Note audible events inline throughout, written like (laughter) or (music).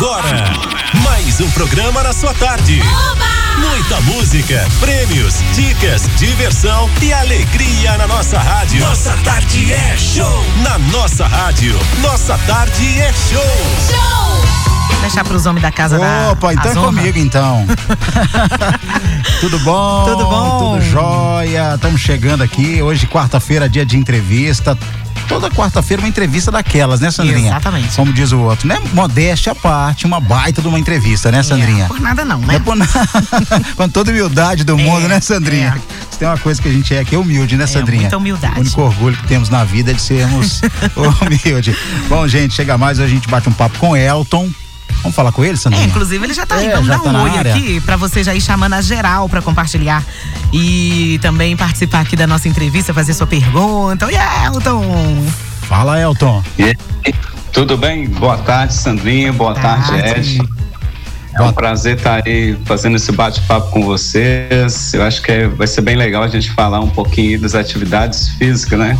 agora, mais um programa na sua tarde. Muita música, prêmios, dicas, diversão e alegria na nossa rádio. Nossa tarde é show. Na nossa rádio, nossa tarde é show. Show! Deixar para os homens da casa da Opa, então é comigo então. (laughs) Tudo bom? Tudo bom? Tudo jóia. Estamos chegando aqui. Hoje, quarta-feira, dia de entrevista toda quarta-feira uma entrevista daquelas, né, Sandrinha? Exatamente. Como diz o outro, né? Modéstia à parte, uma baita de uma entrevista, né, Sandrinha? É, por nada não, né? Não é por nada. (laughs) Com toda humildade do mundo, é, né, Sandrinha? É. Tem uma coisa que a gente é que é humilde, né, é, Sandrinha? Muita humildade. O único orgulho que temos na vida é de sermos (laughs) humildes. Bom, gente, chega mais, a gente bate um papo com Elton. Vamos falar com ele, Sandrinha? É, inclusive ele já tá aí. É, Vamos dar tá um oi área. aqui pra você já ir chamando a geral pra compartilhar e também participar aqui da nossa entrevista, fazer sua pergunta. Oi, Elton! Fala, Elton. E, tudo bem? Boa tarde, Sandrinha. Boa tarde, tarde Ed. É um prazer estar aí fazendo esse bate-papo com vocês. Eu acho que é, vai ser bem legal a gente falar um pouquinho das atividades físicas, né?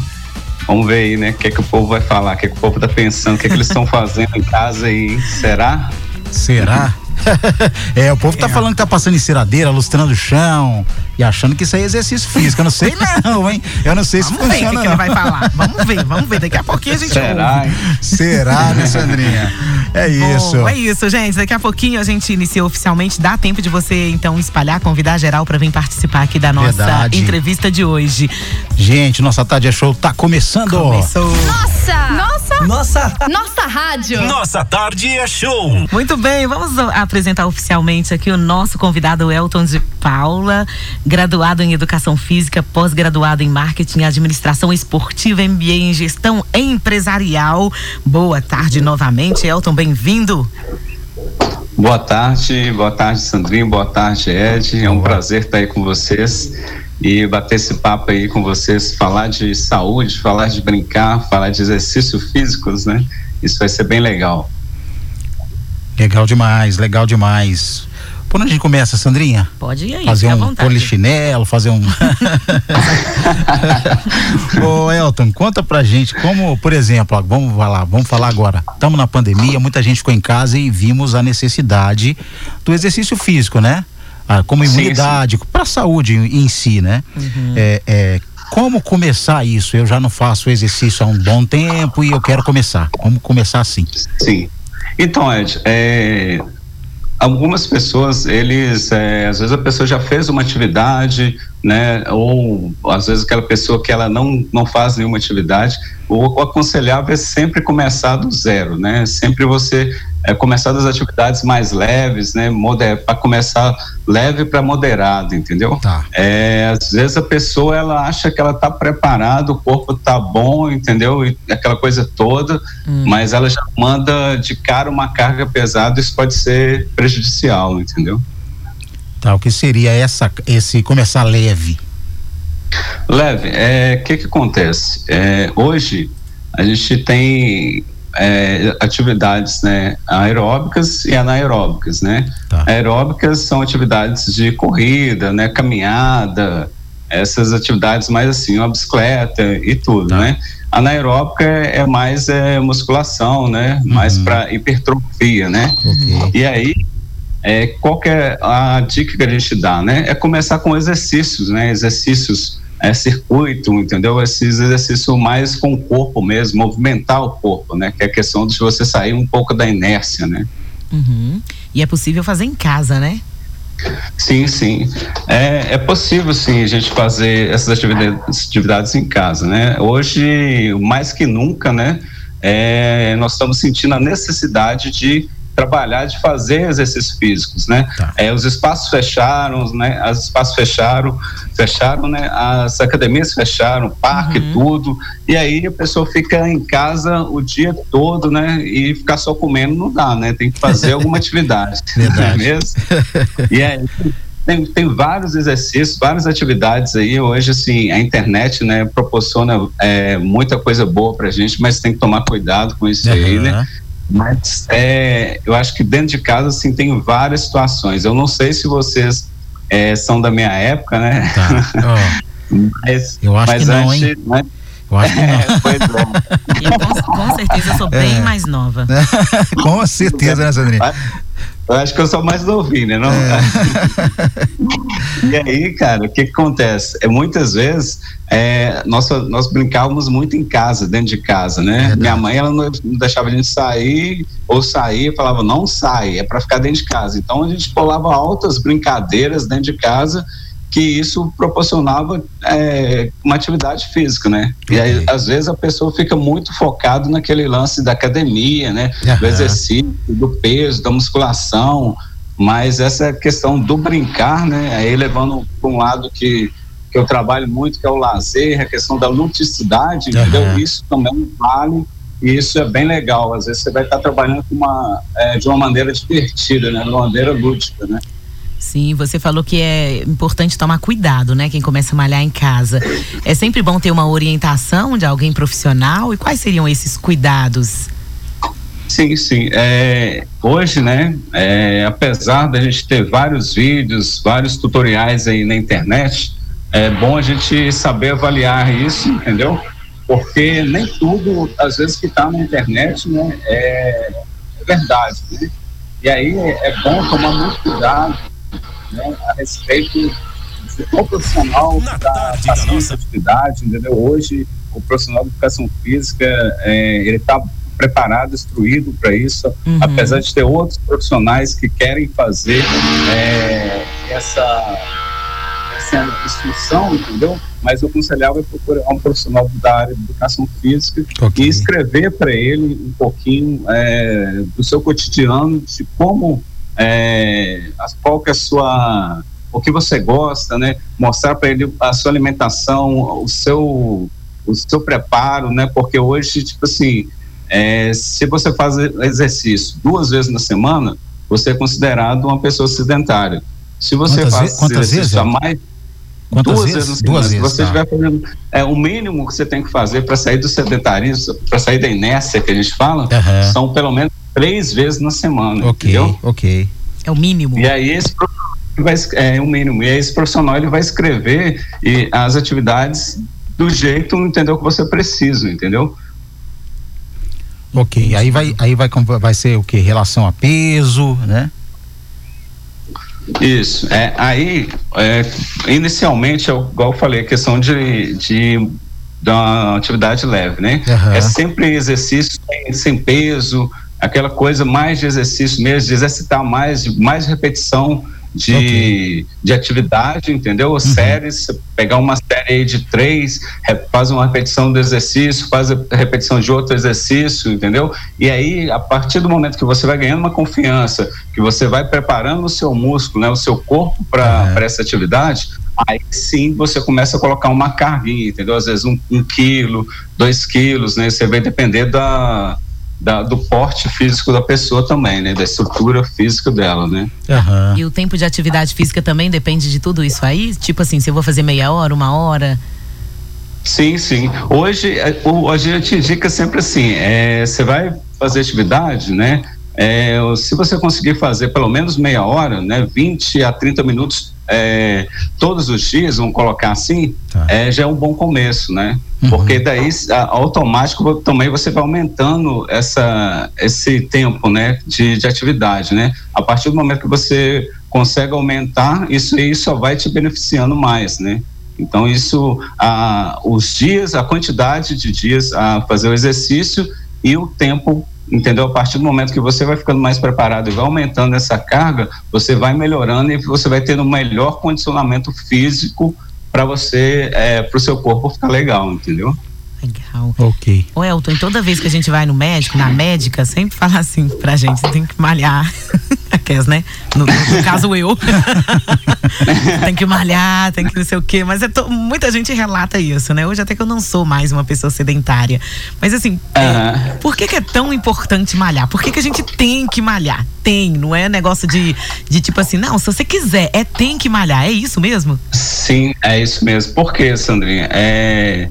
Vamos ver aí, né? O que, é que o povo vai falar, o que, é que o povo está pensando, o que, é que eles estão fazendo em casa aí. Será? Será? (laughs) é, o povo tá é. falando que tá passando enceradeira, lustrando o chão e achando que isso aí é exercício físico. Eu não sei não, hein? Eu não sei vamos se funciona. Vamos ver o que, ele vai falar. Vamos ver, vamos ver. Daqui a pouquinho a gente Será? Será, né, Sandrinha? É isso. Bom, é isso, gente. Daqui a pouquinho a gente inicia oficialmente. Dá tempo de você, então, espalhar, convidar geral para vir participar aqui da nossa Verdade. entrevista de hoje. Gente, nossa tarde é show tá começando. Começou. Nossa! Nossa! Rádio! Nossa tarde é show! Muito bem, vamos apresentar oficialmente aqui o nosso convidado Elton de Paula, graduado em Educação Física, pós-graduado em Marketing e Administração Esportiva, MBA em Gestão Empresarial. Boa tarde novamente, Elton, bem-vindo. Boa tarde, boa tarde, Sandrinho, boa tarde, Ed. É um prazer estar aí com vocês e bater esse papo aí com vocês, falar de saúde, falar de brincar, falar de exercícios físicos, né? Isso vai ser bem legal. Legal demais, legal demais. Por onde a gente começa, Sandrinha? Pode ir aí. Fazer um polichinelo, fazer um. (laughs) Ô, Elton, conta pra gente como, por exemplo, ó, vamos falar, vamos falar agora. Estamos na pandemia, muita gente ficou em casa e vimos a necessidade do exercício físico, né? Ah, como imunidade, para a saúde em, em, si, né? Uhum. É, é, como começar isso? Eu já não faço exercício há um bom tempo e eu quero começar. Como começar assim? Sim. Então, Ed, é, algumas pessoas, eles, é, às vezes a pessoa já fez uma atividade, né, ou às vezes aquela pessoa que ela não, não faz nenhuma atividade, o, o aconselhável é sempre começar do zero, né, sempre você é, começar das atividades mais leves, né? Para começar leve para moderado, entendeu? Tá. É, às vezes a pessoa ela acha que ela está preparada, o corpo está bom, entendeu? E aquela coisa toda, hum. mas ela já manda de cara uma carga pesada, isso pode ser prejudicial, entendeu? Tá, o que seria essa, esse começar leve? Leve, é, o que que acontece? É, hoje a gente tem é, atividades né, aeróbicas e anaeróbicas, né? Tá. Aeróbicas são atividades de corrida, né, caminhada, essas atividades mais assim, uma bicicleta e tudo, tá. né? Anaeróbica é, é mais é, musculação, né? Uhum. Mais para hipertrofia, né? Uhum. E aí, é, qual que é a dica que a gente dá, né? É começar com exercícios, né? Exercícios é, circuito, entendeu? Esses exercícios mais com o corpo mesmo, movimentar o corpo, né? Que é a questão de você sair um pouco da inércia, né? Uhum. E é possível fazer em casa, né? Sim, sim. É, é possível, sim, a gente fazer essas atividades, atividades em casa, né? Hoje, mais que nunca, né? É, nós estamos sentindo a necessidade de trabalhar de fazer exercícios físicos, né? Tá. É, os espaços fecharam, né? Os espaços fecharam, fecharam, né? As academias fecharam, parque, uhum. tudo. E aí a pessoa fica em casa o dia todo, né? E ficar só comendo não dá, né? Tem que fazer alguma (laughs) atividade. Não é mesmo? E aí tem, tem vários exercícios, várias atividades aí. Hoje, assim, a internet, né, proporciona é, muita coisa boa pra gente, mas tem que tomar cuidado com isso uhum. aí, né? Mas é, eu acho que dentro de casa, assim, tem várias situações. Eu não sei se vocês é, são da minha época, né? Tá. Oh. mas, eu acho mas que não, antes, hein? Né? Eu acho que não. É, pois é. Eu, com, com certeza eu sou bem mais nova. (laughs) Com certeza, né, Sandrinha? Eu acho que eu sou mais novinho, né? Não? (laughs) e aí, cara, o que, que acontece? É, muitas vezes é, nós, nós brincávamos muito em casa, dentro de casa, né? Verdade. Minha mãe, ela não, não deixava a gente sair, ou sair, falava, não sai, é para ficar dentro de casa. Então a gente pulava altas brincadeiras dentro de casa, que isso proporcionava é, uma atividade física, né? E aí, às vezes, a pessoa fica muito focado naquele lance da academia, né? Do Aham. exercício, do peso, da musculação, mas essa questão do brincar, né? Aí levando para um lado que, que eu trabalho muito, que é o lazer, a questão da ludicidade, Aham. entendeu? Isso também vale e isso é bem legal. Às vezes você vai estar trabalhando uma, é, de uma maneira divertida, né? De uma maneira lúdica, né? Sim, você falou que é importante tomar cuidado, né? Quem começa a malhar em casa. É sempre bom ter uma orientação de alguém profissional. E quais seriam esses cuidados? Sim, sim. É, hoje, né, é, apesar da gente ter vários vídeos, vários tutoriais aí na internet, é bom a gente saber avaliar isso, entendeu? Porque nem tudo, às vezes, que está na internet, né, é, verdade, né? E aí é bom tomar muito cuidado né, a respeito de qual profissional Na está fazendo nossa- essa atividade, entendeu? Hoje, o profissional de educação física, é, ele está preparado, instruído para isso, Uhum. apesar de ter outros profissionais que querem fazer é, essa, essa instrução, entendeu? Mas eu aconselhava é procurar um profissional da área de educação física Ok. e escrever para ele um pouquinho é, do seu cotidiano, de como, é, as- qual que é a sua, o que você gosta, né? Mostrar para ele a sua alimentação, o seu, o seu preparo, né? Porque hoje, tipo assim, é, se você faz exercício duas vezes na semana, você é considerado uma pessoa sedentária. Se você Quantas faz ve- exercício vezes, a mais Quantas duas vezes? vezes na semana, Duas vezes. você tá. estiver fazendo é o mínimo que você tem que fazer para sair do sedentarismo, para sair da inércia que a gente fala, Aham. são pelo menos três vezes na semana, Ok, entendeu? ok. É o mínimo. E aí esse profissional vai es- é o mínimo. E aí esse profissional ele vai escrever e as atividades do jeito, entendeu, que você precisa, entendeu? Ok. Aí vai, aí vai, vai ser o que? Relação a peso, né? Isso. É, aí, é, inicialmente, eu, igual eu falei, a questão de, de da atividade leve, né? Aham. É sempre exercício sem, sem peso, aquela coisa mais de exercício mesmo, de exercitar mais, de mais repetição de, Ok. de atividade, entendeu? Séries, você pegar uma série aí de três, faz uma repetição do exercício, faz a repetição de outro exercício, entendeu? E aí, a partir do momento que você vai ganhando uma confiança, que você vai preparando o seu músculo, né, o seu corpo para Aham. essa atividade, aí sim você começa a colocar uma carguinha, entendeu? Às vezes um, um quilo, dois quilos, né? Você vai depender da, da- do porte físico da pessoa também, né? Da estrutura física dela, né? Aham. E o tempo de atividade física também depende de tudo isso aí? Tipo assim, se eu vou fazer meia hora, uma hora. Sim, sim. Hoje, é, hoje a gente indica sempre assim, é, você vai fazer atividade, né? É, se você conseguir fazer pelo menos meia hora, né? 20 a 30 minutos é, todos os dias, vamos colocar assim, Tá. é, já é um bom começo, né? Uhum. Porque daí a- automático também você vai aumentando essa, esse tempo, né? De, de atividade, né? A partir do momento que você consegue aumentar, isso aí só vai te beneficiando mais, né? Então, isso, ah, os dias, a quantidade de dias a fazer o exercício e o tempo, entendeu? A partir do momento que você vai ficando mais preparado e vai aumentando essa carga, você vai melhorando e você vai tendo um melhor condicionamento físico para você, para o seu corpo ficar legal, entendeu? Legal. Ok. Ô Elton, toda vez que a gente vai no médico, na médica, sempre fala assim pra gente, você tem que malhar. (laughs) Aquelas, né? No, no caso eu. (laughs) tem que malhar, tem que não sei o quê. Mas é to- muita gente relata isso, né? Hoje até que eu não sou mais uma pessoa sedentária. Mas assim, é, por que, que é tão importante malhar? Por que, que a gente tem que malhar? Tem, não é negócio de, de tipo assim, não, se você quiser, é tem que malhar. É isso mesmo? Sim, é isso mesmo. Por quê, Sandrinha? É,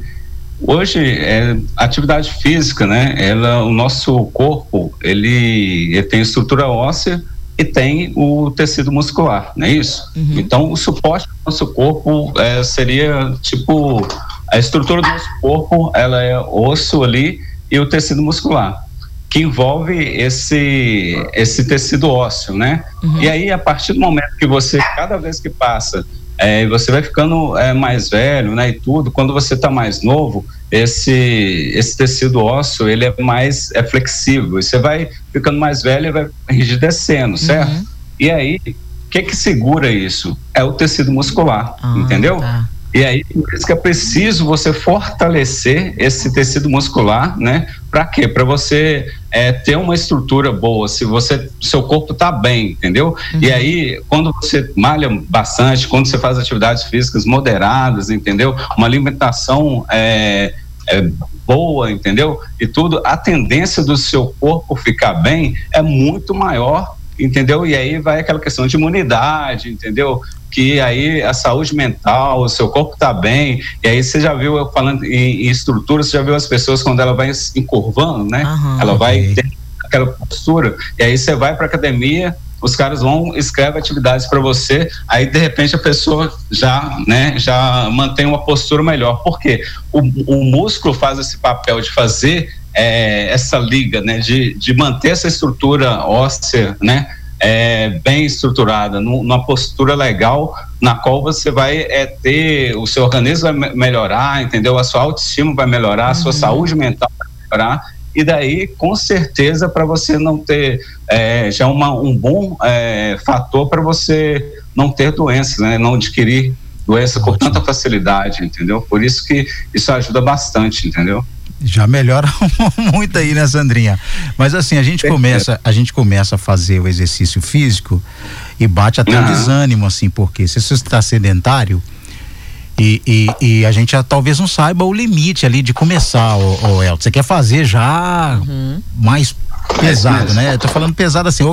hoje, é, atividade física, né? Ela, o nosso corpo, ele, ele tem estrutura óssea e tem o tecido muscular, não é isso? Uhum. Então, o suporte do nosso corpo é, seria tipo a estrutura do nosso corpo, ela é osso ali e o tecido muscular, que envolve esse, esse tecido ósseo, né? Uhum. E aí, a partir do momento que você, cada vez que passa, é, você vai ficando é, mais velho, né, e tudo, quando você está mais novo, esse, esse tecido ósseo, ele é mais é flexível, e você vai ficando mais velho e vai enrijecendo, certo? Uhum. E aí, o que que segura isso? É o tecido muscular, ah, entendeu? Tá. E aí, por isso que é preciso você fortalecer esse tecido muscular, né? Para quê? Para você é, ter uma estrutura boa, se você, seu corpo tá bem, entendeu? Uhum. E aí, quando você malha bastante, quando você faz atividades físicas moderadas, entendeu? Uma alimentação é, é boa, entendeu? E tudo, a tendência do seu corpo ficar bem é muito maior entendeu? E aí vai aquela questão de imunidade, entendeu? Que aí a saúde mental, o seu corpo está bem, e aí você já viu, eu falando em, em, estrutura, você já viu as pessoas quando ela vai encurvando, né? Uhum, ela vai okay. ter aquela postura, e aí você vai para academia, os caras vão escreve atividades para você, aí de repente a pessoa já, né, já mantém uma postura melhor. Por quê? O, o músculo faz esse papel de fazer é, essa liga, né, de, de manter essa estrutura óssea, né, é, bem estruturada, numa postura legal, na qual você vai é, ter, o seu organismo vai melhorar, entendeu? A sua autoestima vai melhorar, uhum. a sua uhum. saúde mental vai melhorar, e daí, com certeza, para você não ter é, já uma, um bom é, fator para você não ter doenças, né? Não adquirir doença com tanta facilidade, entendeu? Por isso que isso ajuda bastante, entendeu? Já melhora (laughs) muito aí, né, Sandrinha? Mas assim, a gente começa, a gente começa a fazer o exercício físico e bate até um desânimo, assim, porque se você está sedentário e, e, e, a gente já, talvez não saiba o limite ali de começar, o, o Elton. Você quer fazer já uhum. mais pesado, né? Eu tô falando pesado assim.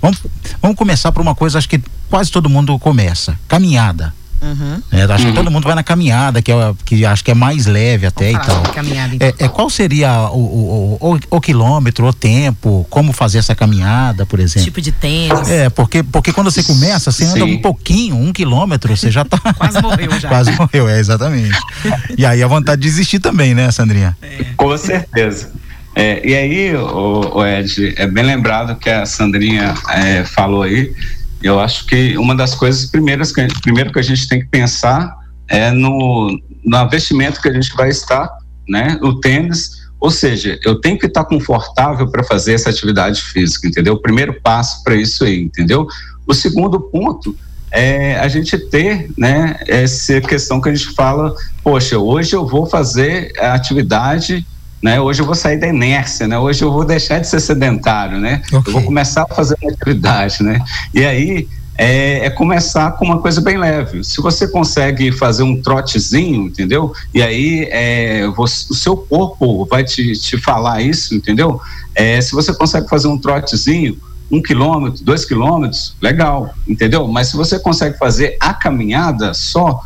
Vamos, vamos começar por uma coisa, acho que quase todo mundo começa: caminhada. Uhum. É, acho uhum. que todo mundo vai na caminhada, que, é, que acho que é mais leve até e tal. Caminhada, então. é, é, qual seria o, o, o, o, quilômetro, o tempo, como fazer essa caminhada, por exemplo? Tipo de tênis. É, porque, porque quando você começa, você anda Sim. um pouquinho, um quilômetro, você já tá. (laughs) Quase morreu já. Quase morreu, é, exatamente. e aí a vontade de desistir também, né, Sandrinha? É. Com certeza. É, e aí, o, o, Ed, é bem lembrado que a Sandrinha é, falou aí eu acho que uma das coisas primeiras que, primeiro que a gente tem que pensar é no, no investimento que a gente vai estar, né? O tênis, ou seja, eu tenho que estar confortável para fazer essa atividade física, entendeu? O primeiro passo para isso aí, entendeu? O segundo ponto é a gente ter, né, essa questão que a gente fala, poxa, hoje eu vou fazer a atividade né? Hoje eu vou sair da inércia, né? Hoje eu vou deixar de ser sedentário, né? Okay. Eu vou começar a fazer uma atividade, né? E aí é, é, começar com uma coisa bem leve. Se você consegue fazer um trotezinho, entendeu? E aí é, você, o seu corpo vai te, te falar isso, entendeu? É, se você consegue fazer um trotezinho, um quilômetro, dois quilômetros, legal, entendeu? Mas se você consegue fazer a caminhada só,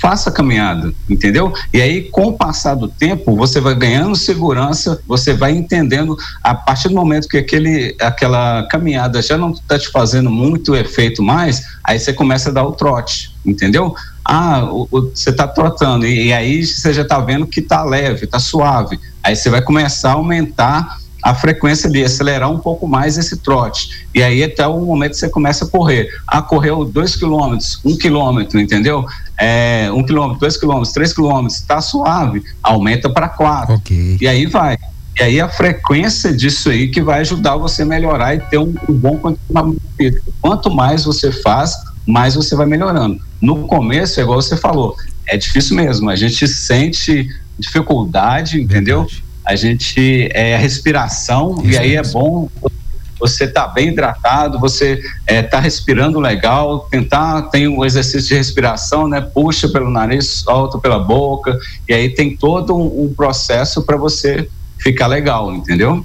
faça a caminhada, entendeu? E aí, com o passar do tempo, você vai ganhando segurança, você vai entendendo, a partir do momento que aquele, aquela caminhada já não está te fazendo muito efeito mais, aí você começa a dar o trote, entendeu? Ah, você está trotando, e, e, aí você já está vendo que está leve, está suave. Aí você vai começar a aumentar a frequência ali, acelerar um pouco mais esse trote. E aí até o momento que você começa a correr. Ah, correu dois quilômetros, um quilômetro, entendeu? É, um quilômetro, dois quilômetros, três quilômetros, está suave, aumenta para quatro. Okay. E aí vai. E aí a frequência disso aí que vai ajudar você a melhorar e ter um, um bom condicionamento Quanto mais você faz, mais você vai melhorando. No começo, é igual você falou, é difícil mesmo. A gente sente dificuldade, entendeu? Verdade a gente é a respiração Isso e aí é bom você tá bem hidratado, você é, tá respirando legal, tentar tem um exercício de respiração, né? Puxa pelo nariz, solta pela boca e aí tem todo um, um processo para você ficar legal, entendeu?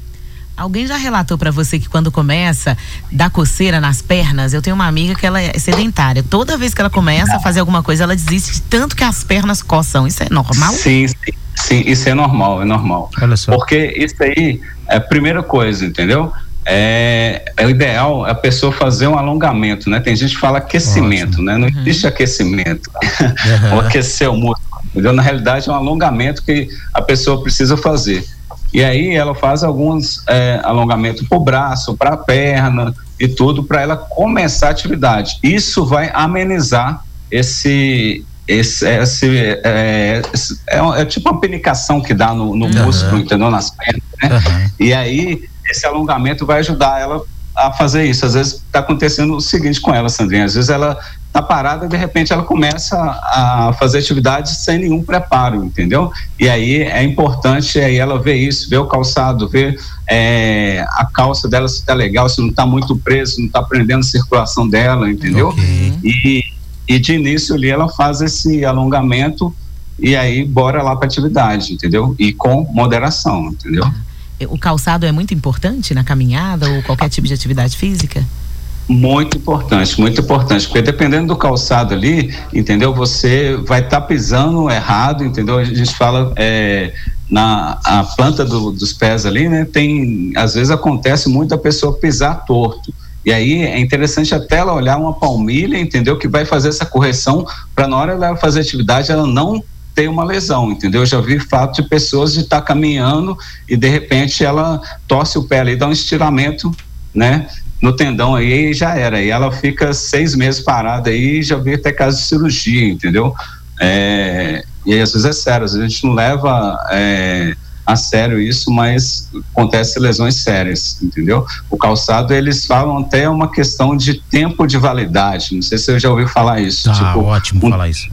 Alguém já relatou para você que quando começa dá coceira nas pernas? Eu tenho uma amiga que ela é sedentária. Toda vez que ela começa a fazer alguma coisa, ela desiste de tanto que as pernas coçam. Isso é normal? Sim, sim, sim isso é normal, é normal. Olha só. Porque isso aí é a primeira coisa, entendeu? É, é o ideal a pessoa fazer um alongamento, né? Tem gente que fala aquecimento, Ótimo. né? Não uhum. existe aquecimento. Uhum. (laughs) Ou aquecer o músculo. entendeu? Na realidade é um alongamento que a pessoa precisa fazer. E aí ela faz alguns é, alongamentos para o braço, para a perna e tudo, para ela começar a atividade. Isso vai amenizar esse. Esse, esse, é, esse é, é, tipo uma penicação que dá no, no uhum. músculo, entendeu? Nas pernas, né? E aí, esse alongamento vai ajudar ela a fazer isso. Às vezes está acontecendo o seguinte com ela, Sandrinha. Às vezes ela tá parada e de repente ela começa a fazer atividade sem nenhum preparo, entendeu? E aí é importante aí ela ver isso, ver o calçado, ver é, a calça dela se tá legal, se não tá muito preso, não tá prendendo a circulação dela, entendeu? Okay. E, e de início ali ela faz esse alongamento e aí bora lá para atividade, entendeu? E com moderação, entendeu? O calçado é muito importante na caminhada ou qualquer tipo de atividade física? Muito importante, muito importante, porque dependendo do calçado ali, entendeu? Você vai estar tá pisando errado, entendeu? A gente fala é, na a planta do, dos pés ali, né? Tem, às vezes acontece muito a pessoa pisar torto. E aí é interessante até ela olhar uma palmilha, entendeu? Que vai fazer essa correção para na hora dela fazer atividade ela não ter uma lesão, entendeu? Eu já vi fato de pessoas de estar tá caminhando e de repente ela torce o pé ali, dá um estiramento, né? no tendão aí já era. E ela fica seis meses parada aí já vi até caso de cirurgia, entendeu? É, e aí, às vezes é sério, às vezes a gente não leva é, a sério isso, mas acontece lesões sérias, entendeu? O calçado, eles falam até uma questão de tempo de validade, não sei se você já ouviu falar isso. Ah, tipo, ótimo um, falar isso.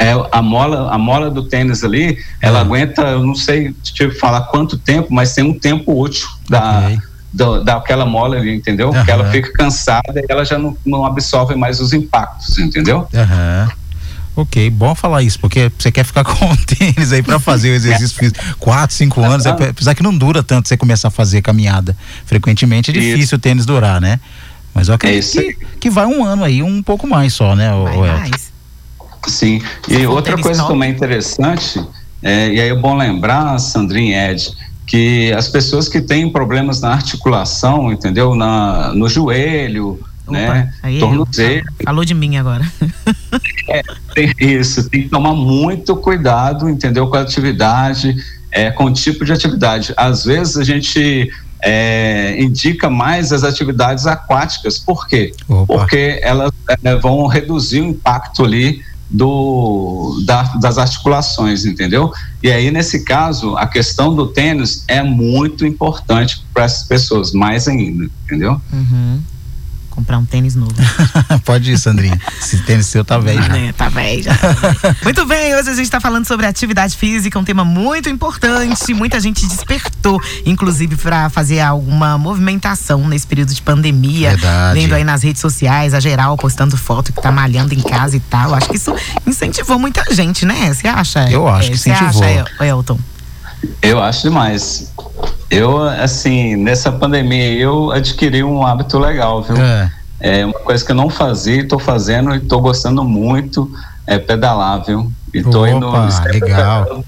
É, a mola, a mola do tênis ali, ela é. aguenta, eu não sei te falar quanto tempo, mas tem um tempo útil da, okay do, daquela mola ali, entendeu? Uhum. Que ela fica cansada e ela já não, não absorve mais os impactos, entendeu? Uhum. Ok, bom falar isso, porque você quer ficar (laughs) com tênis aí para fazer o exercício físico. Quatro, cinco anos, é, apesar que não dura tanto você começar a fazer caminhada. Frequentemente é difícil isso. o tênis durar, né? Mas eu acredito é que, que vai um ano aí, um pouco mais só, né? Vai o, mais. Sim, e outra coisa também interessante, é, e aí é bom lembrar, Sandrinha Ed, que as pessoas que têm problemas na articulação, entendeu? Na, no joelho, Opa, né? Tornozelo. Falou de mim agora. é, tem isso, tem que tomar muito cuidado, entendeu? Com a atividade, é, com o tipo de atividade. Às vezes a gente é, indica mais as atividades aquáticas. Por quê? Opa. Porque elas é, vão reduzir o impacto ali do, da, das articulações, entendeu? E aí, nesse caso, a questão do tênis é muito importante para essas pessoas, mais ainda, entendeu? Uhum comprar um tênis novo. (laughs) Pode ir, Sandrinha. Esse tênis seu tá velho já. É, tá velho já. (laughs) muito bem, hoje a gente tá falando sobre atividade física, um tema muito importante. Muita gente despertou, inclusive, para fazer alguma movimentação nesse período de pandemia. Verdade. Vendo aí nas redes sociais, a geral postando foto que tá malhando em casa e tal. Acho que isso incentivou muita gente, né? Você acha? Eu acho é, que incentivou. Você acha, Elton? Eu acho demais. Eu, assim, nessa pandemia, eu adquiri um hábito legal, viu? É, é uma coisa que eu não fazia e tô fazendo e tô gostando muito, é pedalar, viu? E tô Opa, indo. (laughs) Legal.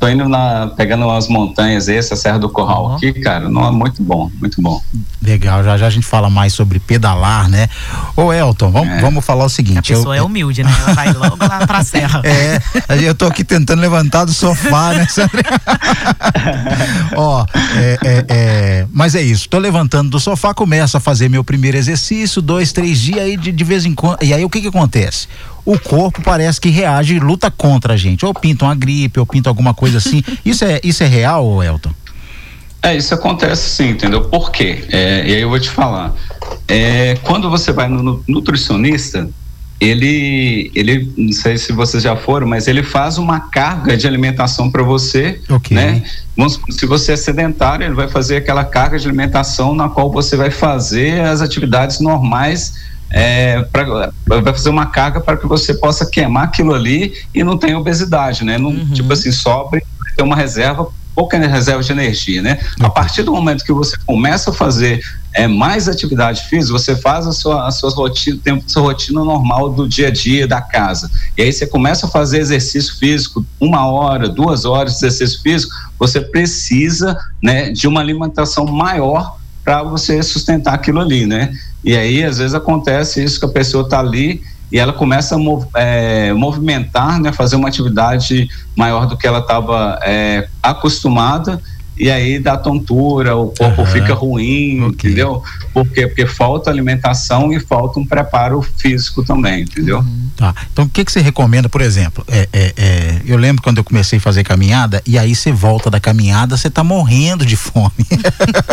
Tô indo na, pegando umas montanhas, essa Serra do Corral uhum. aqui, cara, não é muito bom, muito bom. Legal, já já a gente fala mais sobre pedalar, né? Ô Elton, vamos, é. vamos falar o seguinte. A pessoa eu, é humilde, né? Ela vai logo lá pra serra. (laughs) É, eu tô aqui tentando levantar do sofá, né? (laughs) Ó, é, é, é, mas é isso, tô levantando do sofá, começo a fazer meu primeiro exercício, dois, três dias, aí de, de vez em quando, e aí o que que acontece? O corpo parece que reage e luta contra a gente. Ou pinta uma gripe, ou pinta alguma coisa assim. (laughs) isso, é, isso é real, Elton? É, isso acontece sim, entendeu? Por quê? É, e aí eu vou te falar. É, quando você vai no nutricionista, ele, ele, não sei se vocês já foram, mas ele faz uma carga de alimentação para você, okay. né? Vamos, se você é sedentário, ele vai fazer aquela carga de alimentação na qual você vai fazer as atividades normais é, vai fazer uma carga para que você possa queimar aquilo ali e não tenha obesidade, né? Não, uhum. Tipo assim, sobre, ter uma reserva, pouca reserva de energia, né? Uhum. A partir do momento que você começa a fazer é, mais atividade física, você faz a sua, a sua rotina, tem a sua rotina normal do dia a dia da casa. E aí você começa a fazer exercício físico, uma hora, duas horas de exercício físico, você precisa né, de uma alimentação maior para você sustentar aquilo ali, né? E aí, às vezes, acontece isso que a pessoa está ali e ela começa a mov, é, movimentar, né, fazer uma atividade maior do que ela estava é, acostumada e aí dá tontura, o corpo uhum. fica ruim, okay. entendeu? Por quê? Porque falta alimentação e falta um preparo físico também, entendeu? Uhum. Tá. Então o que que você recomenda, por exemplo? É, é, é, eu lembro quando eu comecei a fazer caminhada e aí você volta da caminhada, você tá morrendo de fome.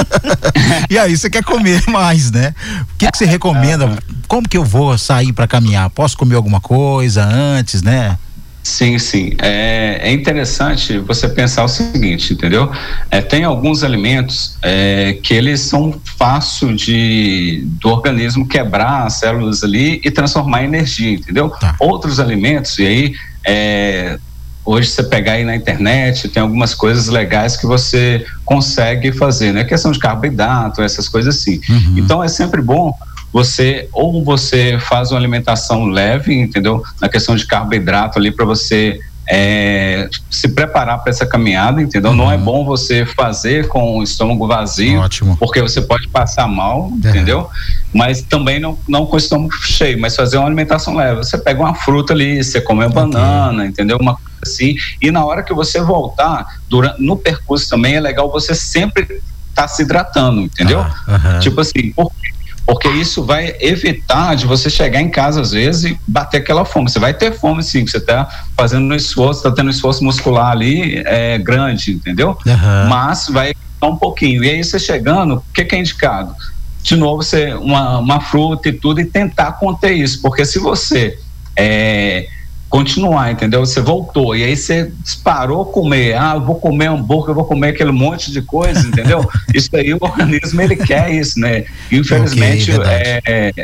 (laughs) e aí você quer comer mais, né? O que que você recomenda? Uhum. Como que eu vou sair para caminhar? Posso comer alguma coisa antes, né? Sim, sim. É, é, interessante você pensar o seguinte, entendeu? É, tem alguns alimentos é, que eles são fácil de do organismo quebrar as células ali e transformar em energia, entendeu? Tá. Outros alimentos, e aí é, hoje você pegar aí na internet, tem algumas coisas legais que você consegue fazer, né? Questão de carboidrato, essas coisas assim. Uhum. Então é sempre bom você ou você faz uma alimentação leve, entendeu? Na questão de carboidrato ali para você é, se preparar para essa caminhada, entendeu? Uhum. Não é uhum. bom você fazer com o estômago vazio, Ótimo. porque você pode passar mal, uhum. entendeu? Mas também não, não com o estômago cheio, mas fazer uma alimentação leve. Você pega uma fruta ali, você come uma okay. banana, entendeu? Uma coisa assim. E na hora que você voltar, durante, no percurso também é legal você sempre estar tá se hidratando, entendeu? uhum. Tipo assim, por quê? Porque isso vai evitar de você chegar em casa às vezes e bater aquela fome. Você vai ter fome sim, você está fazendo um esforço, está tendo um esforço muscular ali é, grande, entendeu? Uhum. Mas vai um pouquinho. E aí você chegando, o que, que é indicado? De novo, você uma, uma fruta e tudo e tentar conter isso, porque se você é, continuar, entendeu? Você voltou e aí você parou comer, ah, vou comer hambúrguer, vou comer aquele monte de coisa, entendeu? (laughs) isso aí o organismo ele quer isso, né? Infelizmente okay, é,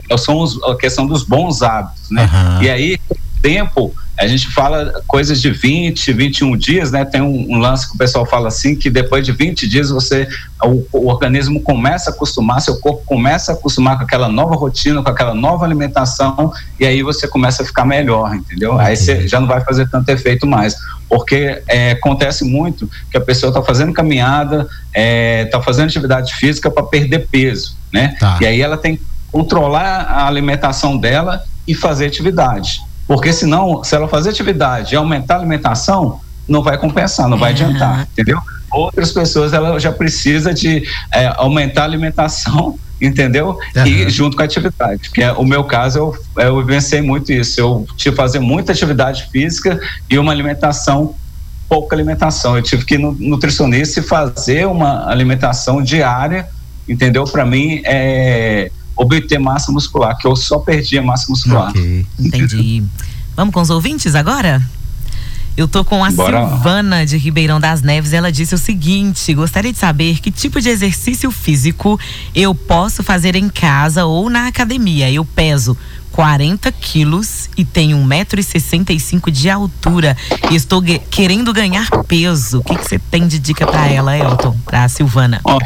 é, são os, a questão dos bons hábitos, né? Uhum. E aí tempo a gente fala coisas de 20, 21 dias, né? Tem um, um, lance que o pessoal fala assim, que depois de 20 dias você, o, o, organismo começa a acostumar, seu corpo começa a acostumar com aquela nova rotina, com aquela nova alimentação, e aí você começa a ficar melhor, entendeu? Aí você já não vai fazer tanto efeito mais. Porque é, acontece muito que a pessoa está fazendo caminhada, está é, tá fazendo atividade física para perder peso, né? Tá. E aí ela tem que controlar a alimentação dela e fazer atividade. Porque senão, se ela fazer atividade e aumentar a alimentação, não vai compensar, não vai adiantar, entendeu? Outras pessoas, ela já precisa de é, aumentar a alimentação, (laughs) entendeu? Uhum. E junto com a atividade, que é o meu caso, eu, eu vivenciei muito isso, eu tive que fazer muita atividade física e uma alimentação pouca alimentação. Eu tive que ir no nutricionista e fazer uma alimentação diária, entendeu? Para mim, é, obter massa muscular, que eu só perdi a massa muscular. Okay. Entendi. Vamos com os ouvintes agora? Eu tô com a Bora Silvana lá. de Ribeirão das Neves. Ela disse o seguinte: gostaria de saber que tipo de exercício físico eu posso fazer em casa ou na academia. Eu peso 40 quilos e tenho 1,65m de altura e estou querendo ganhar peso. O que você tem de dica para ela, Elton? Para a Silvana? Oh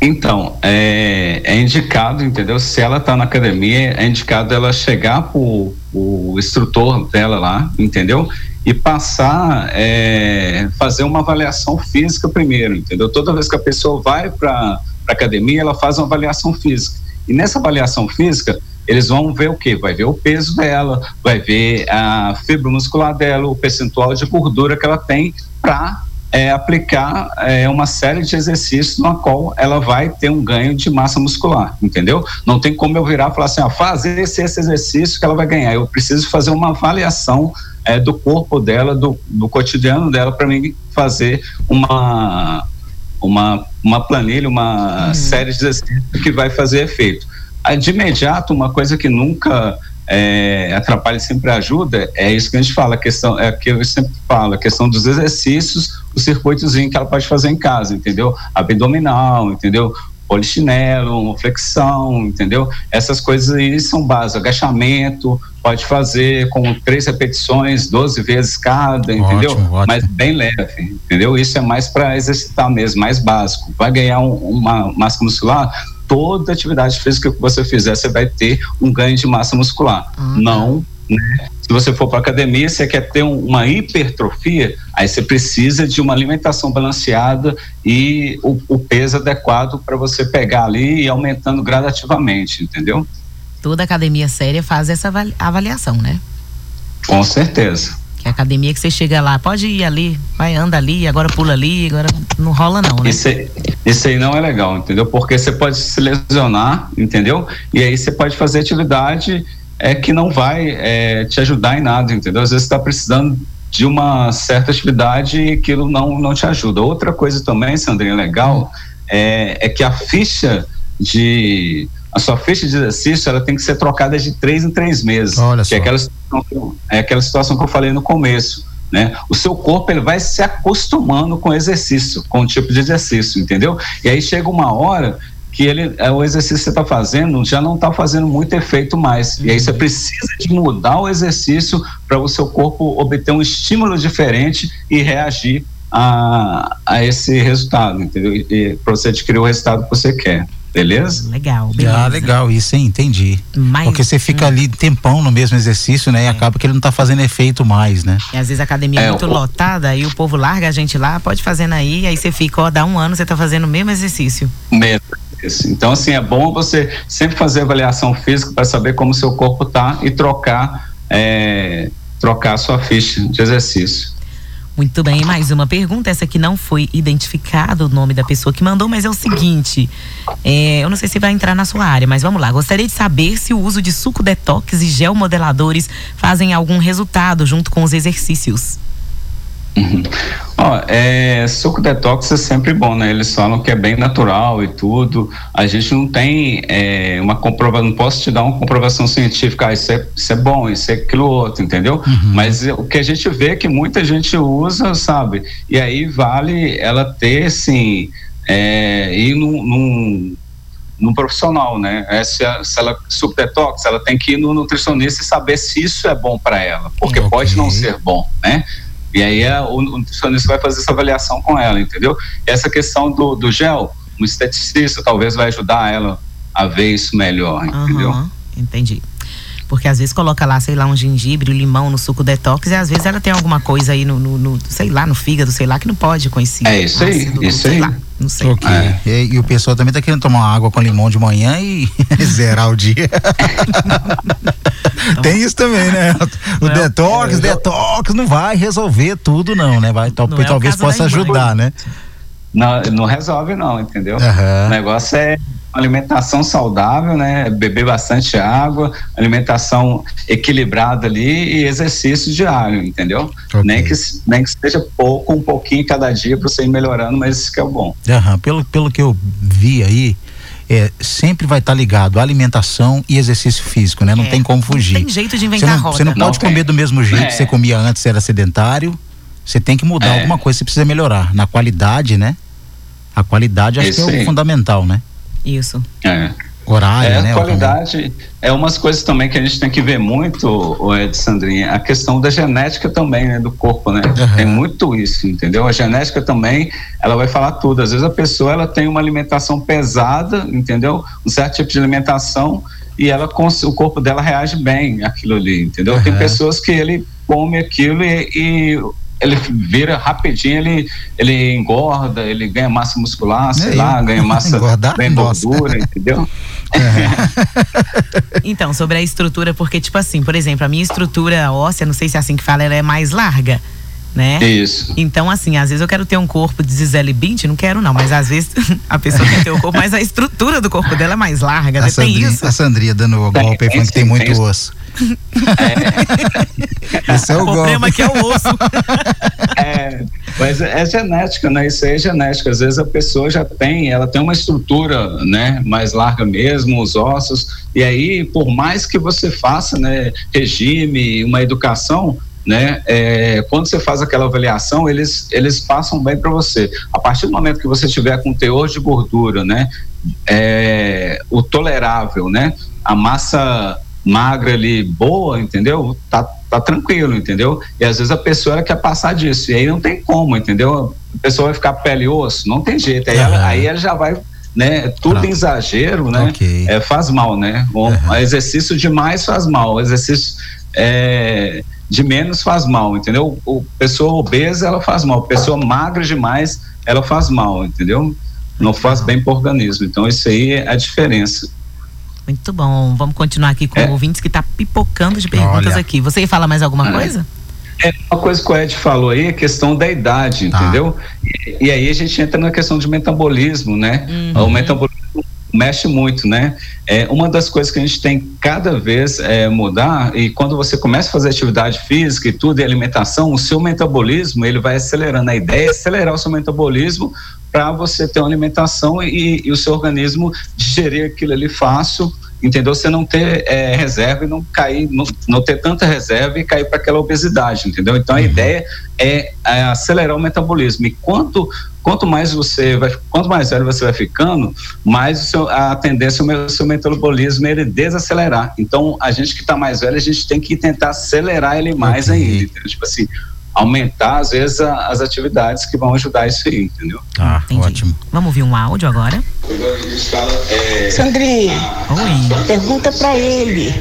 então, é, é, indicado, entendeu? Se ela está na academia, é indicado ela chegar para o instrutor dela lá, entendeu? E passar, é, fazer uma avaliação física primeiro, entendeu? Toda vez que a pessoa vai para a academia, ela faz uma avaliação física. E nessa avaliação física, eles vão ver o quê? Vai ver o peso dela, vai ver a fibra muscular dela, o percentual de gordura que ela tem para é, aplicar é, uma série de exercícios na qual ela vai ter um ganho de massa muscular, entendeu? Não tem como eu virar e falar assim, ó, fazer esse, esse exercício que ela vai ganhar. Eu preciso fazer uma avaliação é, do corpo dela, do, do cotidiano dela, para mim fazer uma, uma, uma planilha, uma uhum. série de exercícios que vai fazer efeito. De imediato, uma coisa que nunca é, atrapalha sempre ajuda, é isso que a gente fala, a questão, é que eu sempre falo, a questão dos exercícios, o circuitozinho que ela pode fazer em casa, entendeu? Abdominal, entendeu? Polichinelo, flexão, entendeu? Essas coisas aí são básicas. Agachamento, pode fazer com três repetições, 12 vezes cada, entendeu? Ótimo, ótimo. Mas bem leve, entendeu? Isso é mais para exercitar mesmo, mais básico. Vai ganhar um, uma massa muscular? toda atividade física que você fizer, você vai ter um ganho de massa muscular. Uhum. Não né? Se você for para academia, você quer ter um, uma hipertrofia, aí você precisa de uma alimentação balanceada e o, o peso adequado para você pegar ali e aumentando gradativamente, entendeu? Toda academia séria faz essa avaliação, né? Com certeza. Que a academia que você chega lá, pode ir ali, vai, anda ali, agora pula ali, agora não rola não, né? Isso aí, isso aí não é legal, entendeu? Porque você pode se lesionar, entendeu? E aí você pode fazer atividade é que não vai é, te ajudar em nada, entendeu? Às vezes está precisando de uma certa atividade e aquilo não, não te ajuda. Outra coisa também, Sandrinha, legal, é, é que a ficha de a sua ficha de exercício ela tem que ser trocada de três em três meses. Olha que só. É aquela, situação, é aquela situação que eu falei no começo. Né? O seu corpo ele vai se acostumando com o exercício, com o tipo de exercício, entendeu? E aí chega uma hora que ele, é, o exercício que você está fazendo já não está fazendo muito efeito mais. Uhum. E aí você precisa de mudar o exercício para o seu corpo obter um estímulo diferente e reagir a, a esse resultado, entendeu? E, para você adquirir o resultado que você quer. Beleza? Legal, beleza. Ah, legal, isso, hein? Entendi. Mas, Porque você fica hum. ali tempão no mesmo exercício, né? E é. acaba que ele não tá fazendo efeito mais, né? E às vezes a academia é, é muito o... lotada e o povo larga a gente lá, pode fazendo aí, aí você fica, ó, dá um ano, você tá fazendo o mesmo exercício. Mesmo. Então, assim, é bom você sempre fazer avaliação física para saber como seu corpo tá e trocar, é, trocar a sua ficha de exercício. Muito bem, mais uma pergunta. Essa aqui não foi identificado o nome da pessoa que mandou, mas é o seguinte: é, eu não sei se vai entrar na sua área, mas vamos lá. Gostaria de saber se o uso de suco detox e gel modeladores fazem algum resultado junto com os exercícios. Uhum. Ó, é, suco detox é sempre bom, né? Eles falam que é bem natural e tudo. A gente não tem é, uma comprovação, não posso te dar uma comprovação científica, ah, isso, é, isso é bom, isso é aquilo outro, entendeu? Uhum. Mas o que a gente vê é que muita gente usa, sabe? E aí vale ela ter, assim, é, ir num, num profissional, né? É, se, se ela suco detox, ela tem que ir no nutricionista e saber se isso é bom para ela, porque okay. pode não ser bom, né? E aí é, o, nutricionista vai fazer essa avaliação com ela, entendeu? Essa questão do, do gel, um esteticista talvez vai ajudar ela a ver isso melhor, entendeu? Uhum, entendi. Porque às vezes coloca lá, sei lá, um gengibre, um limão no suco detox e às vezes ela tem alguma coisa aí no, no, no sei lá, no fígado, sei lá, que não pode coincidir. É isso aí, ácido, isso aí. Lá, não sei. Okay. É. E, e, o pessoal também tá querendo tomar água com limão de manhã e (laughs) zerar o dia. (laughs) Tem isso também, né? O é, detox, é, detox não vai resolver tudo, não, né? Vai, não talvez é possa ajudar, né? Não, não resolve, não, entendeu? Uhum. O negócio é alimentação saudável, né? Beber bastante água, alimentação equilibrada ali e exercício diário, entendeu? Okay. Nem, que, nem que seja pouco, um pouquinho cada dia para você ir melhorando, mas isso que é o bom. Uhum. Pelo, pelo que eu vi aí, é, sempre vai estar tá ligado à alimentação e exercício físico, né? Não é, tem como fugir. Não tem jeito de inventar você não, roda. Você não, não pode tem. comer do mesmo jeito é. que você comia antes, você era sedentário. Você tem que mudar é. alguma coisa, você precisa melhorar. Na qualidade, né? A qualidade acho Isso que é o fundamental, né? Isso. É. Horário, é, né? qualidade é umas coisas também que a gente tem que ver muito, o Ed Sandrinha, a questão da genética também, né, do corpo, né? Uhum. Tem muito isso, entendeu? A genética também, ela vai falar tudo. Às vezes a pessoa ela tem uma alimentação pesada, entendeu? Um certo tipo de alimentação e ela o corpo dela reage bem àquilo ali, entendeu? Uhum. Tem pessoas que ele come aquilo e, e ele vira rapidinho, ele, ele engorda, ele ganha massa muscular, sei é, lá, ganha massa, (laughs) engordar, ganha gordura, entendeu? É. (laughs) então, sobre a estrutura, porque, tipo assim, por exemplo, a minha estrutura óssea, não sei se é assim que fala, ela é mais larga. Né? Isso. Então, assim, às vezes eu quero ter um corpo de Gisele Bint, não quero não, mas às vezes (laughs) a pessoa quer ter o corpo, mas a estrutura do corpo dela é mais larga, né? Tem isso. A Sandria dando o golpe falando que tem muito osso. É. (laughs) Esse é o, o problema que é o osso. (laughs) É, mas é genética, né? Isso aí é genética. Às vezes a pessoa já tem, ela tem uma estrutura, né, mais larga mesmo, os ossos. E aí, por mais que você faça, né, regime, uma educação, né? É, quando você faz aquela avaliação, eles, eles passam bem para você. A partir do momento que você tiver com teor de gordura, né? É, o tolerável, né? A massa magra ali boa, entendeu? Tá, tá tranquilo, entendeu? E às vezes a pessoa quer passar disso, e aí não tem como, entendeu? A pessoa vai ficar pele e osso, não tem jeito. Aí, uhum. ela, aí ela já vai né? Tudo em exagero, né? Okay. É, faz mal, né? O uhum. exercício demais faz mal. O exercício é, de menos faz mal, entendeu? O pessoa obesa ela faz mal, pessoa magra demais ela faz mal, entendeu? Não faz bem para o organismo. Então isso aí é a diferença. Muito bom. Vamos continuar aqui com é. ouvintes que está pipocando de perguntas Olha. aqui. Você ia falar mais alguma é. coisa? É uma coisa que o Ed falou aí, a questão da idade, tá. entendeu? E, e, aí a gente entra na questão de metabolismo, né? Uhum. O metabolismo mexe muito, né? É uma das coisas que a gente tem cada vez é, mudar e quando você começa a fazer atividade física e tudo e alimentação, o seu metabolismo ele vai acelerando. A ideia é acelerar o seu metabolismo para você ter uma alimentação e, e, o seu organismo digerir aquilo ali fácil entendeu? Você não ter é, reserva e não cair, não, não, ter tanta reserva e cair para aquela obesidade, entendeu? Então a uhum. ideia é, é, acelerar o metabolismo. E quanto quanto mais você vai, quanto mais velho você vai ficando, mais seu, a tendência o seu metabolismo ele desacelerar. Então a gente que está mais velho, a gente tem que tentar acelerar ele mais okay. ainda, entendeu? Tipo assim, aumentar, às vezes, a, as atividades que vão ajudar isso aí, entendeu? Ah, Entendi. ótimo. Vamos ouvir um áudio agora? Sandrinha, Oi. pergunta para ele.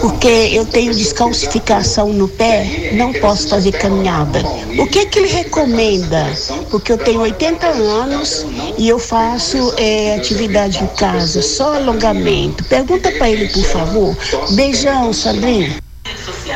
Porque eu tenho descalcificação no pé, não posso fazer caminhada. O que que ele recomenda? Porque eu tenho 80 anos e eu faço é, atividade em casa, só alongamento. Pergunta para ele, por favor. Beijão, Sandrinha.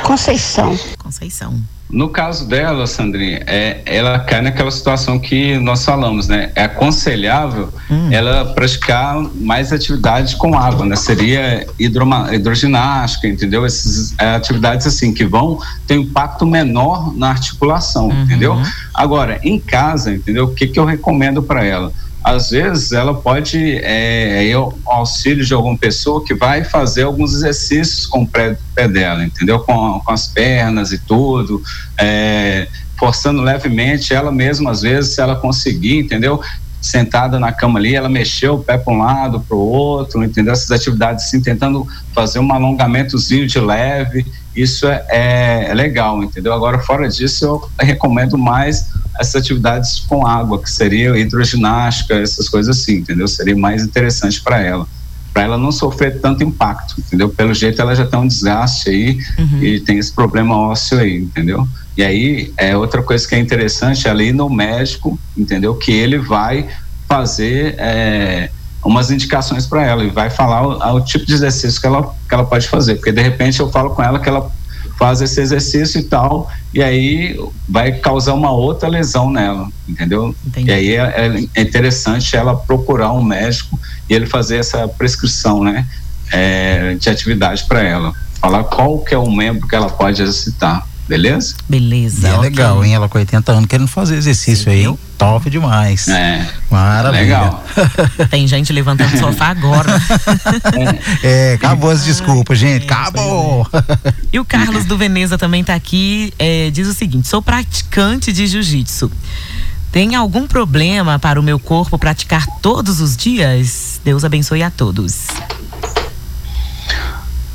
Conceição. Conceição. No caso dela, Sandrinha, é, ela cai naquela situação que nós falamos, né? É aconselhável hum. ela praticar mais atividades com água, né? Seria hidroma, hidroginástica, entendeu? Essas é, atividades assim que vão ter um impacto menor na articulação, uhum. entendeu? Agora, em casa, entendeu? O que, que eu recomendo para ela? Às vezes ela pode é, é auxílio de alguma pessoa que vai fazer alguns exercícios com o pé, pé dela, entendeu? Com, com, as pernas e tudo, é, forçando levemente ela mesma, às vezes, se ela conseguir, entendeu? Sentada na cama ali, ela mexeu o pé para um lado, para o outro, entendeu? Essas atividades assim, tentando fazer um alongamentozinho de leve, isso é, é, é legal, entendeu? Agora, fora disso, eu recomendo mais essas atividades com água, que seria hidroginástica, essas coisas assim, entendeu? Seria mais interessante para ela, para ela não sofrer tanto impacto, entendeu? Pelo jeito ela já tem um desgaste aí uhum. e tem esse problema ósseo aí, entendeu? E aí é outra coisa que é interessante é ali no médico, entendeu? Que ele vai fazer é, umas indicações para ela e vai falar o, o, tipo de exercício que ela, que ela pode fazer, porque de repente eu falo com ela que ela faz esse exercício e tal, e aí vai causar uma outra lesão nela, entendeu? Entendi. E aí é, é, interessante ela procurar um médico e ele fazer essa prescrição, né, é, de atividade para ela, falar qual que é o membro que ela pode exercitar. Beleza? Beleza. é okay. legal, hein? Ela com 80 anos querendo fazer exercício Sim, aí. Viu? Top demais. É. Maravilha. Legal. (laughs) Tem gente levantando o sofá agora. (laughs) é, acabou as desculpas, gente. É, acabou. É. E o Carlos do Veneza também tá aqui. É, diz o seguinte: sou praticante de jiu-jitsu. Tem algum problema para o meu corpo praticar todos os dias? Deus abençoe a todos.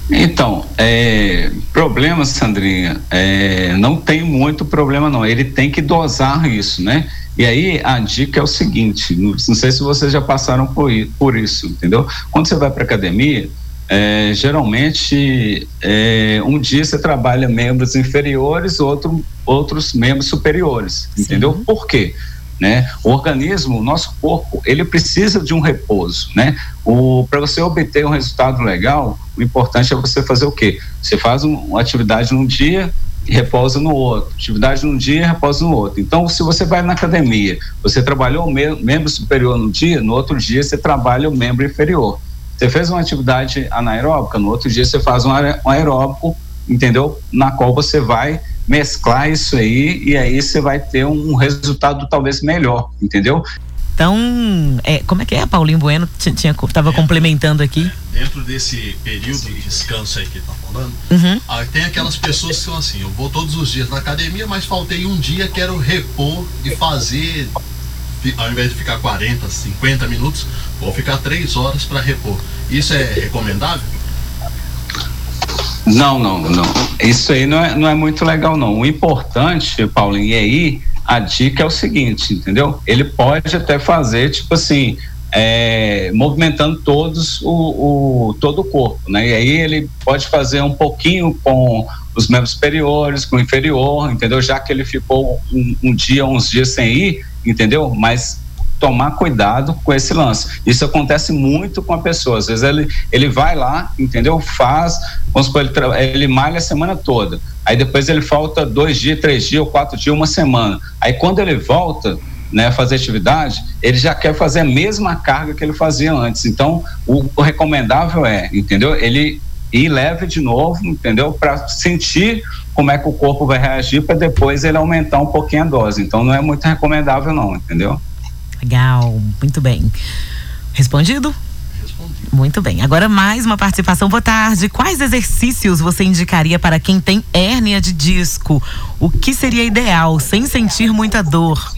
Então, é, problema, Sandrinha, é, não tem muito problema não. Ele tem que dosar isso, né? E aí a dica é o seguinte: não, não sei se vocês já passaram por, por isso, entendeu? Quando você vai para academia, é, geralmente é, um dia você trabalha membros inferiores, outro, outros membros superiores, Sim. entendeu? Por quê? Né? O organismo, o nosso corpo, ele precisa de um repouso, né? O para você obter um resultado legal, o importante é você fazer o quê? Você faz um, uma atividade num dia e repousa no outro, atividade num dia e repousa no outro. Então, se você vai na academia, você trabalhou o me membro superior no dia, no outro dia você trabalha o membro inferior. Você fez uma atividade anaeróbica, no outro dia você faz um aeróbico, entendeu? Na qual você vai mesclar isso aí e aí você vai ter um resultado talvez melhor, entendeu? Então, é, como é que é? Paulinho Bueno tinha estava complementando aqui. Dentro desse período de descanso aí que tá falando, uhum. aí tem aquelas pessoas que são assim, eu vou todos os dias na academia, mas faltei um dia, quero repor e fazer, ao invés de ficar 40, 50 minutos, vou ficar três horas para repor. Isso é recomendável? Não, não, não. Isso aí não é, não é muito legal, não. O importante, Paulinho, e aí a dica é o seguinte, entendeu? Ele pode até fazer, tipo assim, é, movimentando todos o, o, todo o corpo, né? E aí ele pode fazer um pouquinho com os membros superiores, com o inferior, entendeu? Já que ele ficou um, um dia, uns dias sem ir, entendeu? Mas tomar cuidado com esse lance. Isso acontece muito com a pessoa. Às vezes ele, ele vai lá, entendeu? Faz, vamos supor, ele, ele malha a semana toda. Aí depois ele falta dois dias, três dias, ou quatro dias, uma semana. Aí quando ele volta, né, fazer atividade, ele já quer fazer a mesma carga que ele fazia antes. Então, o, o recomendável é, entendeu? Ele ir leve de novo, entendeu? Para sentir como é que o corpo vai reagir para depois ele aumentar um pouquinho a dose. Então, não é muito recomendável não, entendeu? Legal, muito bem. Respondido? Muito bem. Agora mais uma participação. Boa tarde. Quais exercícios você indicaria para quem tem hérnia de disco? O que seria ideal sem sentir muita dor?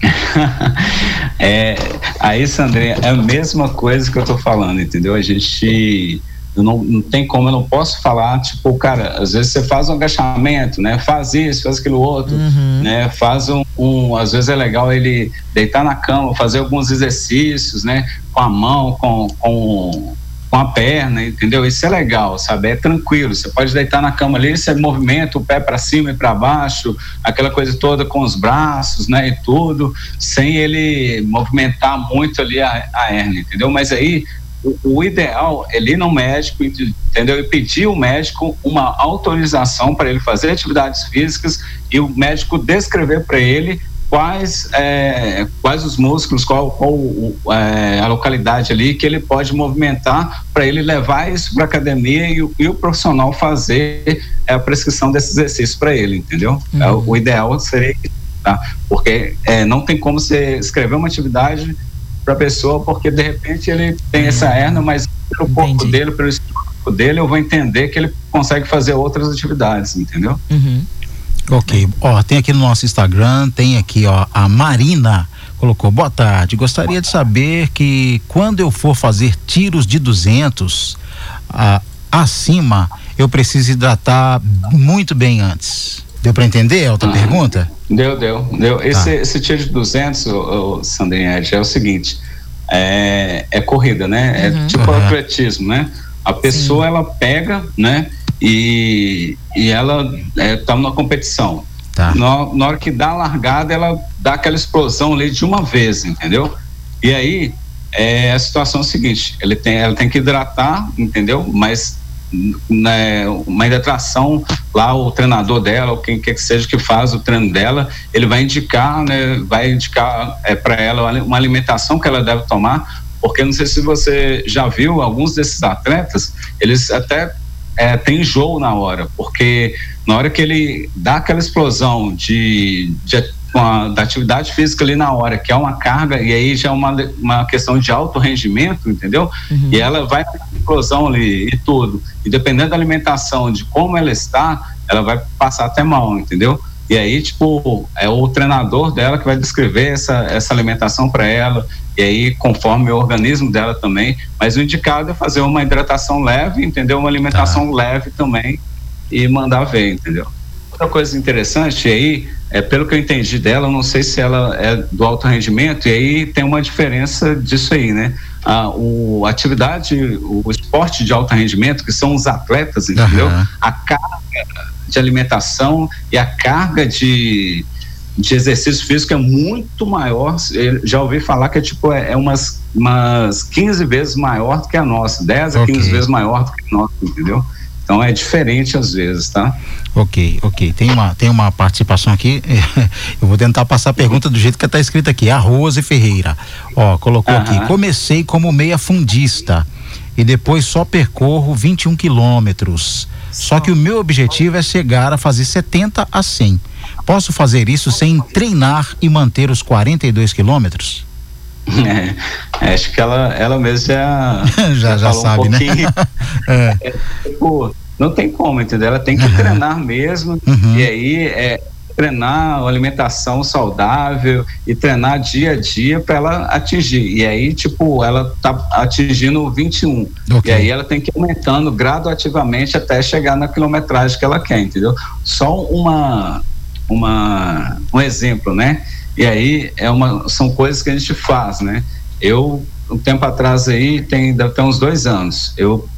(laughs) é, aí, Sandrinha, é a mesma coisa que eu tô falando, entendeu? A gente eu não, não tem como, eu não posso falar, tipo, cara, às vezes você faz um agachamento, né? Faz isso, faz aquilo outro, uhum. né? Faz um, um, às vezes é legal ele deitar na cama, fazer alguns exercícios, né? Com a mão, com, com, com a perna, entendeu? Isso é legal, sabe? É tranquilo, você pode deitar na cama ali, você movimenta o pé para cima e para baixo, aquela coisa toda com os braços, né? E tudo, sem ele movimentar muito ali a, a hernia, entendeu? Mas aí o, o, ideal é ir no médico, entendeu? E pedir ao médico uma autorização para ele fazer atividades físicas e o médico descrever para ele quais é, quais os músculos, qual, qual é, a localidade ali que ele pode movimentar para ele levar isso para academia e, e, o profissional fazer a prescrição desse exercício para ele, entendeu? Uhum. É, o ideal seria tá? Porque é, não tem como você escrever uma atividade para a pessoa, porque de repente ele tem essa hernia, mas pelo Entendi. corpo dele, pelo histórico dele, eu vou entender que ele consegue fazer outras atividades, entendeu? Uhum. Ok, ó, tem aqui no nosso Instagram, tem aqui, ó, a Marina colocou, boa tarde, gostaria de saber que quando eu for fazer tiros de 200 ah, acima, eu preciso hidratar muito bem antes. Deu para entender a outra pergunta? Deu, deu, deu. Tá. Esse, esse tiro de 200, o, o é o seguinte, é, é corrida, né? É uhum. tipo uhum. atletismo, né? A pessoa, Sim. ela pega, né? E, e ela é, tá numa competição. Tá. Na, na hora que dá a largada, ela dá aquela explosão ali de uma vez, entendeu? E aí, é, a situação é a seguinte, ele tem, ela tem que hidratar, entendeu? Mas né, uma hidratação lá o treinador dela ou quem quer que seja que faz o treino dela ele vai indicar né vai indicar é, para ela uma alimentação que ela deve tomar porque não sei se você já viu alguns desses atletas eles até é, tem enjoo na hora porque na hora que ele dá aquela explosão de, de a, da atividade física ali na hora, que é uma carga, e aí já é uma, uma questão de alto rendimento, entendeu? Uhum. E ela vai para explosão ali e tudo. E dependendo da alimentação, de como ela está, ela vai passar até mal, entendeu? E aí, tipo, é o treinador dela que vai descrever essa, essa alimentação para ela, e aí, conforme o organismo dela também. Mas o indicado é fazer uma hidratação leve, entendeu? Uma alimentação tá. leve também, e mandar ver, entendeu? Outra coisa interessante aí, é pelo que eu entendi dela, não sei se ela é do alto rendimento, e aí tem uma diferença disso aí, né? A, o, atividade, o esporte de alto rendimento, que são os atletas, entendeu? Uhum. A carga de alimentação e a carga de, de exercício físico é muito maior. Eu já ouvi falar que é tipo, é, é umas, umas 15 vezes maior do que a nossa, 10 okay. a 15 vezes maior do que a nossa, entendeu? Então é diferente às vezes, tá? Ok, ok. Tem uma, tem uma participação aqui. (laughs) Eu vou tentar passar a pergunta do jeito que está escrito aqui. A Rose Ferreira. Ó, colocou aqui. Comecei como meia fundista e depois só percorro 21 quilômetros. Só que o meu objetivo é chegar a fazer 70 a 100. Posso fazer isso sem treinar e manter os 42 quilômetros? É, acho que ela, ela mesma já, (laughs) já, já sabe, um né? (laughs) é. É, tipo, não tem como, entendeu? Ela tem que uhum. treinar mesmo, uhum. e aí é, treinar uma alimentação saudável e treinar dia a dia para ela atingir. E aí, tipo, ela tá atingindo 21. Okay. E aí ela tem que ir aumentando gradativamente até chegar na quilometragem que ela quer, entendeu? Só uma, uma, um exemplo, né? E aí é uma, são coisas que a gente faz, né? Eu um tempo atrás aí, tem, deve ter uns dois anos. Eu,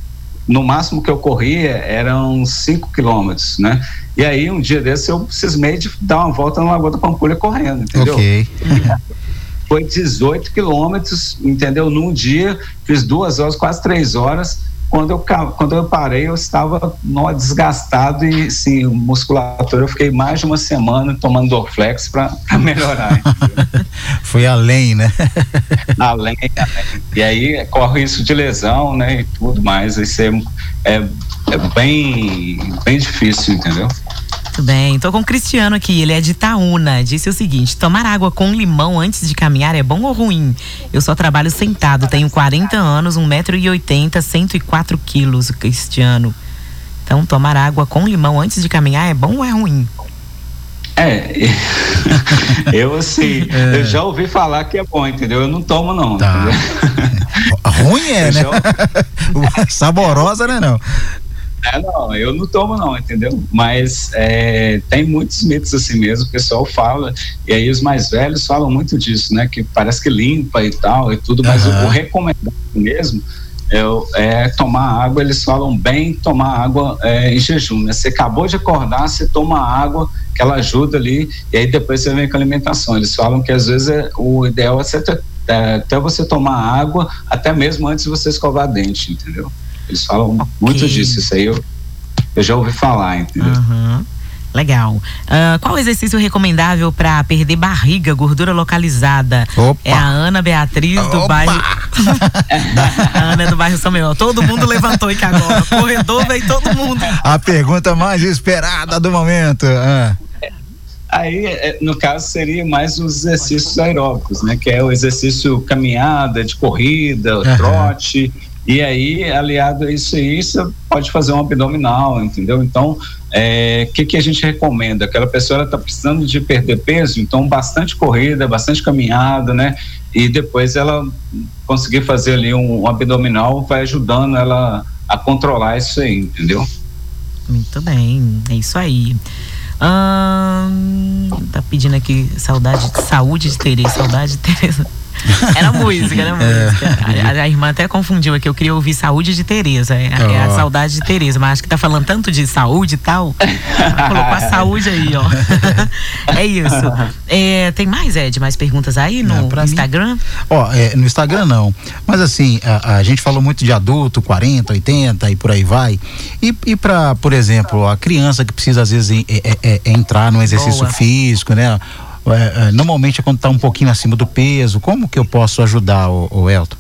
no máximo que eu corria eram 5 quilômetros, né? E aí, um dia desse, eu cismei de dar uma volta na Lagoa da Pampulha correndo, entendeu? Ok. Foi 18 quilômetros, entendeu? Num dia, fiz duas horas, quase três horas quando eu, quando eu parei, eu estava no, desgastado e, sim, musculatura. Eu fiquei mais de uma semana tomando Dorflex para melhorar. (laughs) Foi além, né? (laughs) além, além. E aí corre isso de lesão, né? E tudo mais. Isso é, é, é bem, bem difícil, entendeu? Muito bem, tô com o Cristiano aqui, ele é de Itaúna. Disse o seguinte: tomar água com limão antes de caminhar é bom ou ruim? Eu só trabalho sentado, tenho 40 anos, 1,80m, 104 quilos, Cristiano. Então, tomar água com limão antes de caminhar é bom ou é ruim? É, (laughs) eu assim, é. eu já ouvi falar que é bom, entendeu? Eu não tomo não. Tá. (laughs) Ruim é, né? Já... (laughs) Saborosa, né não? É, não, eu não tomo não, entendeu? Mas é, tem muitos mitos assim mesmo, o pessoal fala, e aí os mais velhos falam muito disso, né? Que parece que limpa e tal e tudo, mas uhum. o, o recomendado mesmo é, é, tomar água, eles falam bem tomar água é, em jejum, né? Você acabou de acordar, você toma água, que ela ajuda ali, e aí depois você vem com a alimentação. Eles falam que às vezes é, o ideal é você é, até você tomar água, até mesmo antes de você escovar dente, entendeu? Eles falam okay. muito disso, isso aí eu, eu já ouvi falar, entendeu? Uhum. Legal. Uh, qual exercício recomendável para perder barriga, gordura localizada? Opa. É a Ana Beatriz do Opa. bairro. a (laughs) Ana é do bairro São Miguel. Todo mundo levantou aqui agora. Corredor veio todo mundo. A pergunta mais esperada do momento. Ah. Aí, é, no caso, seria mais os exercícios aeróbicos, né? Que é o exercício caminhada, de corrida, uhum. E aí, aliado a isso aí, você pode fazer um abdominal, entendeu? Então, o é, que, que a gente recomenda? Aquela pessoa está precisando de perder peso, então bastante corrida, bastante caminhada, né? E depois ela conseguir fazer ali um, um abdominal vai ajudando ela a controlar isso aí, entendeu? Muito bem, é isso aí. Hum, tá pedindo aqui saudade, saúde de Tereza, saudade de Tereza. (laughs) Era música, era é. música. A, a, irmã até confundiu aqui, eu queria ouvir Saúde de Tereza. É, oh. é, a saudade de Tereza, mas acho que tá falando tanto de saúde e tal. Colocou a saúde aí, ó. (laughs) é isso. É, tem mais, Ed, mais perguntas aí no Instagram? Ó, é, no Instagram não. Mas assim, a, a, gente falou muito de adulto, 40, 80 e por aí vai. E, e para, por exemplo, a criança que precisa às vezes é, é, é entrar no exercício Boa. físico, né? É, é, normalmente é quando está um pouquinho acima do peso, como que eu posso ajudar o, o Elton?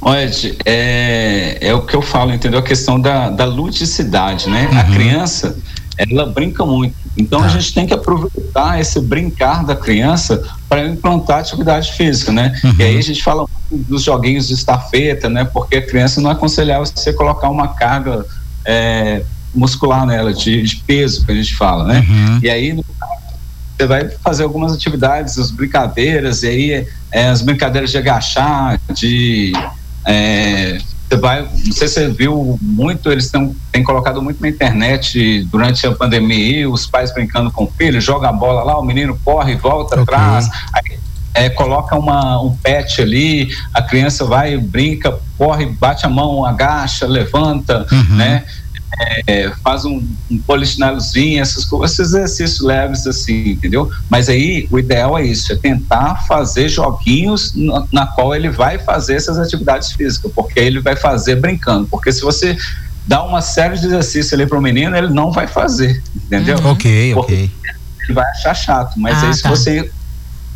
Olha, é, é o que eu falo, entendeu? A questão da, da ludicidade, né? Uhum. A criança, ela brinca muito. Então tá. a gente tem que aproveitar esse brincar da criança para implantar atividade física, né? Uhum. E aí a gente fala dos joguinhos de estafeta, né? Porque a criança não é aconselhável você colocar uma carga é, muscular nela, de, de, peso, que a gente fala, né? Uhum. E aí, no você vai fazer algumas atividades, as brincadeiras, e aí é, as brincadeiras de agachar, de. É, você vai, não sei se você viu muito, eles têm, têm colocado muito na internet durante a pandemia, os pais brincando com o filho, joga a bola lá, o menino corre, volta okay. atrás, aí, é, coloca uma, um pet ali, a criança vai, brinca, corre, bate a mão, agacha, levanta, uhum. né? É, faz um, um polichinelozinho, essas coisas, esses exercícios leves assim, entendeu? Mas aí o ideal é isso, é tentar fazer joguinhos na, na qual ele vai fazer essas atividades físicas, porque ele vai fazer brincando, porque se você dá uma série de exercícios ali para o menino, ele não vai fazer, entendeu? Uhum. Ok, ok. Ele vai achar chato, mas ah, aí se tá. você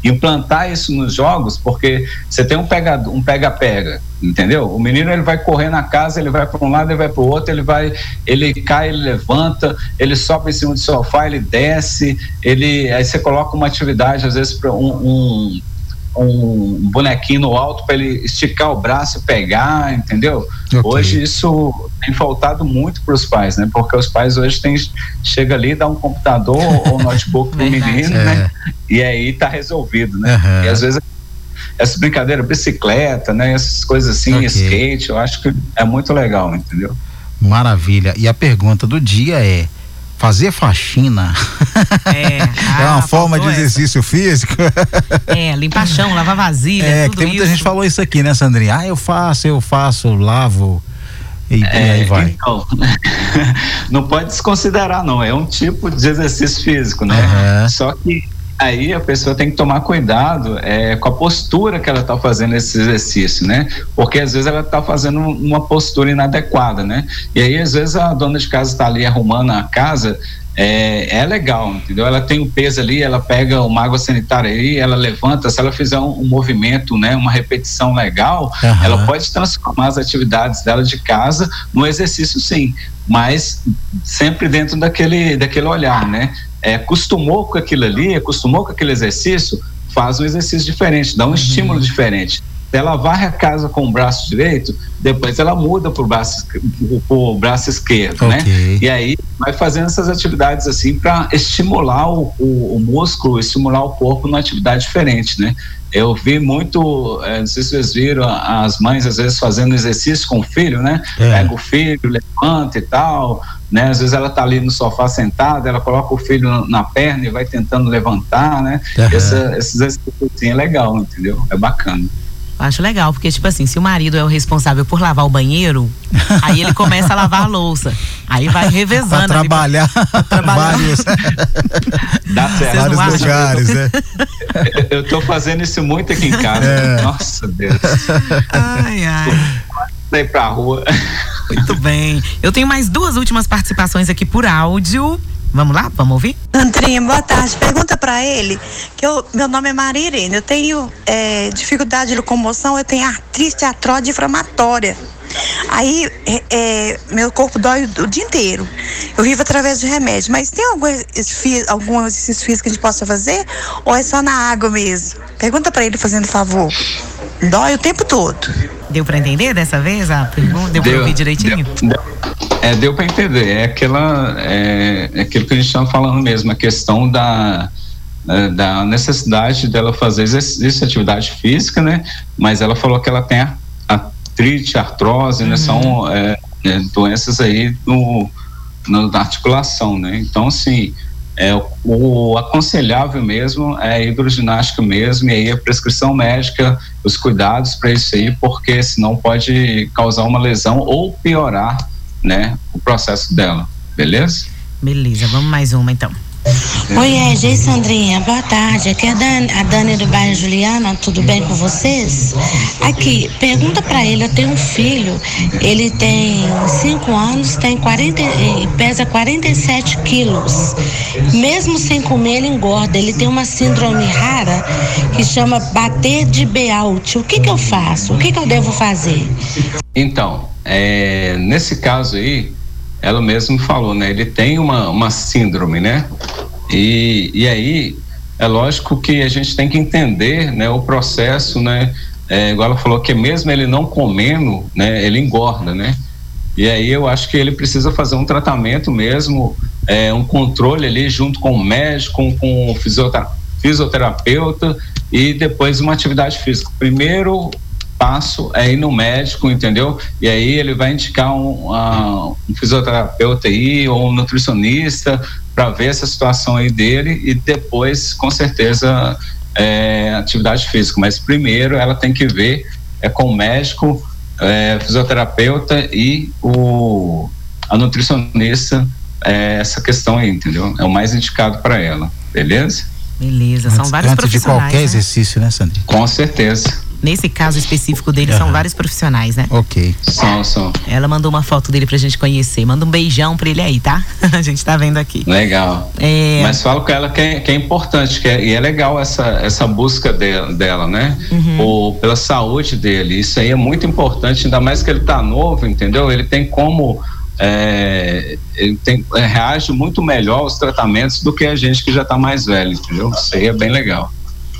implantar isso nos jogos, porque você tem um pega um pega-pega, entendeu? O menino ele vai correr na casa, ele vai para um lado, ele vai para o outro, ele vai, ele cai, ele levanta, ele sobe em cima do sofá, ele desce, ele aí você coloca uma atividade às vezes para um, um um bonequinho no alto para ele esticar o braço e pegar, entendeu? Okay. Hoje isso tem faltado muito para os pais, né? Porque os pais hoje tem chega ali, dá um computador ou (laughs) notebook pro menino, é. né? E aí tá resolvido, né? Uhum. E às vezes essa brincadeira, bicicleta, né? Essas coisas assim, okay. skate, eu acho que é muito legal, entendeu? Maravilha. E a pergunta do dia é: fazer faxina É, (laughs) é ah, uma forma de faltou essa. exercício físico. É, limpar chão, (laughs) lavar vasilha, É, tudo que tem muita isso. gente que falou isso aqui, né, Sandrinha? Ah, eu faço, eu faço, lavo. E, e aí vai. Então, (laughs) não pode desconsiderar, não. É um tipo de exercício físico, né? Aham. Só que aí a pessoa tem que tomar cuidado é, com a postura que ela está fazendo esse exercício, né? Porque às vezes ela está fazendo uma postura inadequada, né? E aí às vezes a dona de casa está ali arrumando a casa. É, é legal, entendeu? Ela tem um peso ali, ela pega uma água sanitária aí, ela levanta, se ela fizer um, um movimento, né, uma repetição legal, Aham. ela pode transformar as atividades dela de casa no exercício sim, mas sempre dentro daquele, daquele olhar, né? É, acostumou com aquilo ali, acostumou com aquele exercício, faz um exercício diferente, dá um estímulo diferente. Ela varre a casa com o braço direito, depois ela muda para o braço, pro braço esquerdo, né? Ok. E aí vai fazendo essas atividades assim para estimular o, o, o músculo, estimular o corpo numa atividade diferente, né? Eu vi muito, eh, não sei se vocês viram, as mães às vezes fazendo exercício com o filho, né? É. Pega o filho, levanta e tal, né? Às vezes ela tá ali no sofá sentada, ela coloca o filho na- na perna e vai tentando levantar, né? Essa, esses exercícios assim é legal, entendeu? É bacana. Acho legal, porque, tipo assim, se o marido é o responsável por lavar o banheiro, (laughs) aí ele começa a lavar a louça. Aí vai Pra revezando. ali. trabalhar, (laughs) trabalhar. vários, (laughs) Dá certo. vários acham? lugares, né? Eu tô fazendo isso muito aqui em casa. É. Nossa Deus. Ai, ai. Daí pra rua. Muito bem. Eu tenho mais duas últimas participações aqui por áudio. Vamos lá? Vamos ouvir? Andrinha, boa tarde. Pergunta pra ele que eu, meu nome é Maria Irene. Eu tenho é, dificuldade de locomoção, eu tenho artrite artrose inflamatória. Aí é, é, meu corpo dói o, o dia inteiro. Eu vivo através de remédio. Mas tem algum, algum exercício físico que a gente possa fazer? Ou é só na água mesmo? Pergunta pra ele fazendo favor. Dói o tempo todo. Deu pra entender dessa vez a pergunta? Deu pra ouvir direitinho? Deu, deu, é, deu para entender. É aquela, é, é aquilo que a gente estava falando mesmo, a questão da é, da necessidade dela fazer exercício, atividade física, né? Mas ela falou que ela tem artrite, artrose, né? São é, é, doenças aí no, no- na articulação, né? Então, assim, é, o, aconselhável mesmo é a hidroginástica mesmo, e aí a prescrição médica, os cuidados para isso aí, porque senão pode causar uma lesão ou piorar, né, o processo dela, beleza? Beleza, vamos mais uma então. Oi, é Sandrinha, boa tarde. Aqui é a Dani, a Dani do bairro Juliana, tudo bem com vocês? Aqui, pergunta pra ele, eu tenho um filho, ele tem 5 anos, tem 40, e pesa 47 quilos. Mesmo sem comer, ele engorda. Ele tem uma síndrome rara que chama bater de Bealt. O que que eu faço? O que que eu devo fazer? Então, é, nesse caso aí, ela mesmo falou, né? Ele tem uma, uma síndrome, né? E, e aí, é lógico que a gente tem que entender, né? O processo, né? É, igual ela falou que mesmo ele não comendo, né? Ele engorda, né? E aí eu acho que ele precisa fazer um tratamento mesmo, é, um controle ali junto com o médico, com, o fisiotera- fisioterapeuta e depois uma atividade física. Primeiro passo é ir no médico, entendeu? E aí ele vai indicar um, a- um fisioterapeuta aí ou um nutricionista para ver essa situação aí dele e depois, com certeza, é, atividade física. Mas primeiro ela tem que ver é com o médico, é, fisioterapeuta e o a nutricionista é, essa questão aí, entendeu? É o mais indicado para ela, beleza? Beleza, são Antes, vários antes de profissionais. qualquer né? exercício, né, Sandrinha? Com certeza. Nesse caso específico dele, são Aham. vários profissionais, né? Ok. São, são. Ela mandou uma foto dele pra gente conhecer. Manda um beijão pra ele aí, tá? (laughs) A gente tá vendo aqui. Legal. É, Mas falo com ela que é, que é importante, que é, e é legal essa, essa busca dela, dela né? Ou pela saúde dele. Isso aí é muito importante, ainda mais que ele tá novo, entendeu? Ele tem como. é, ele tem, é, reage muito melhor aos tratamentos do que a gente que já tá mais velho, entendeu? Isso aí é bem legal.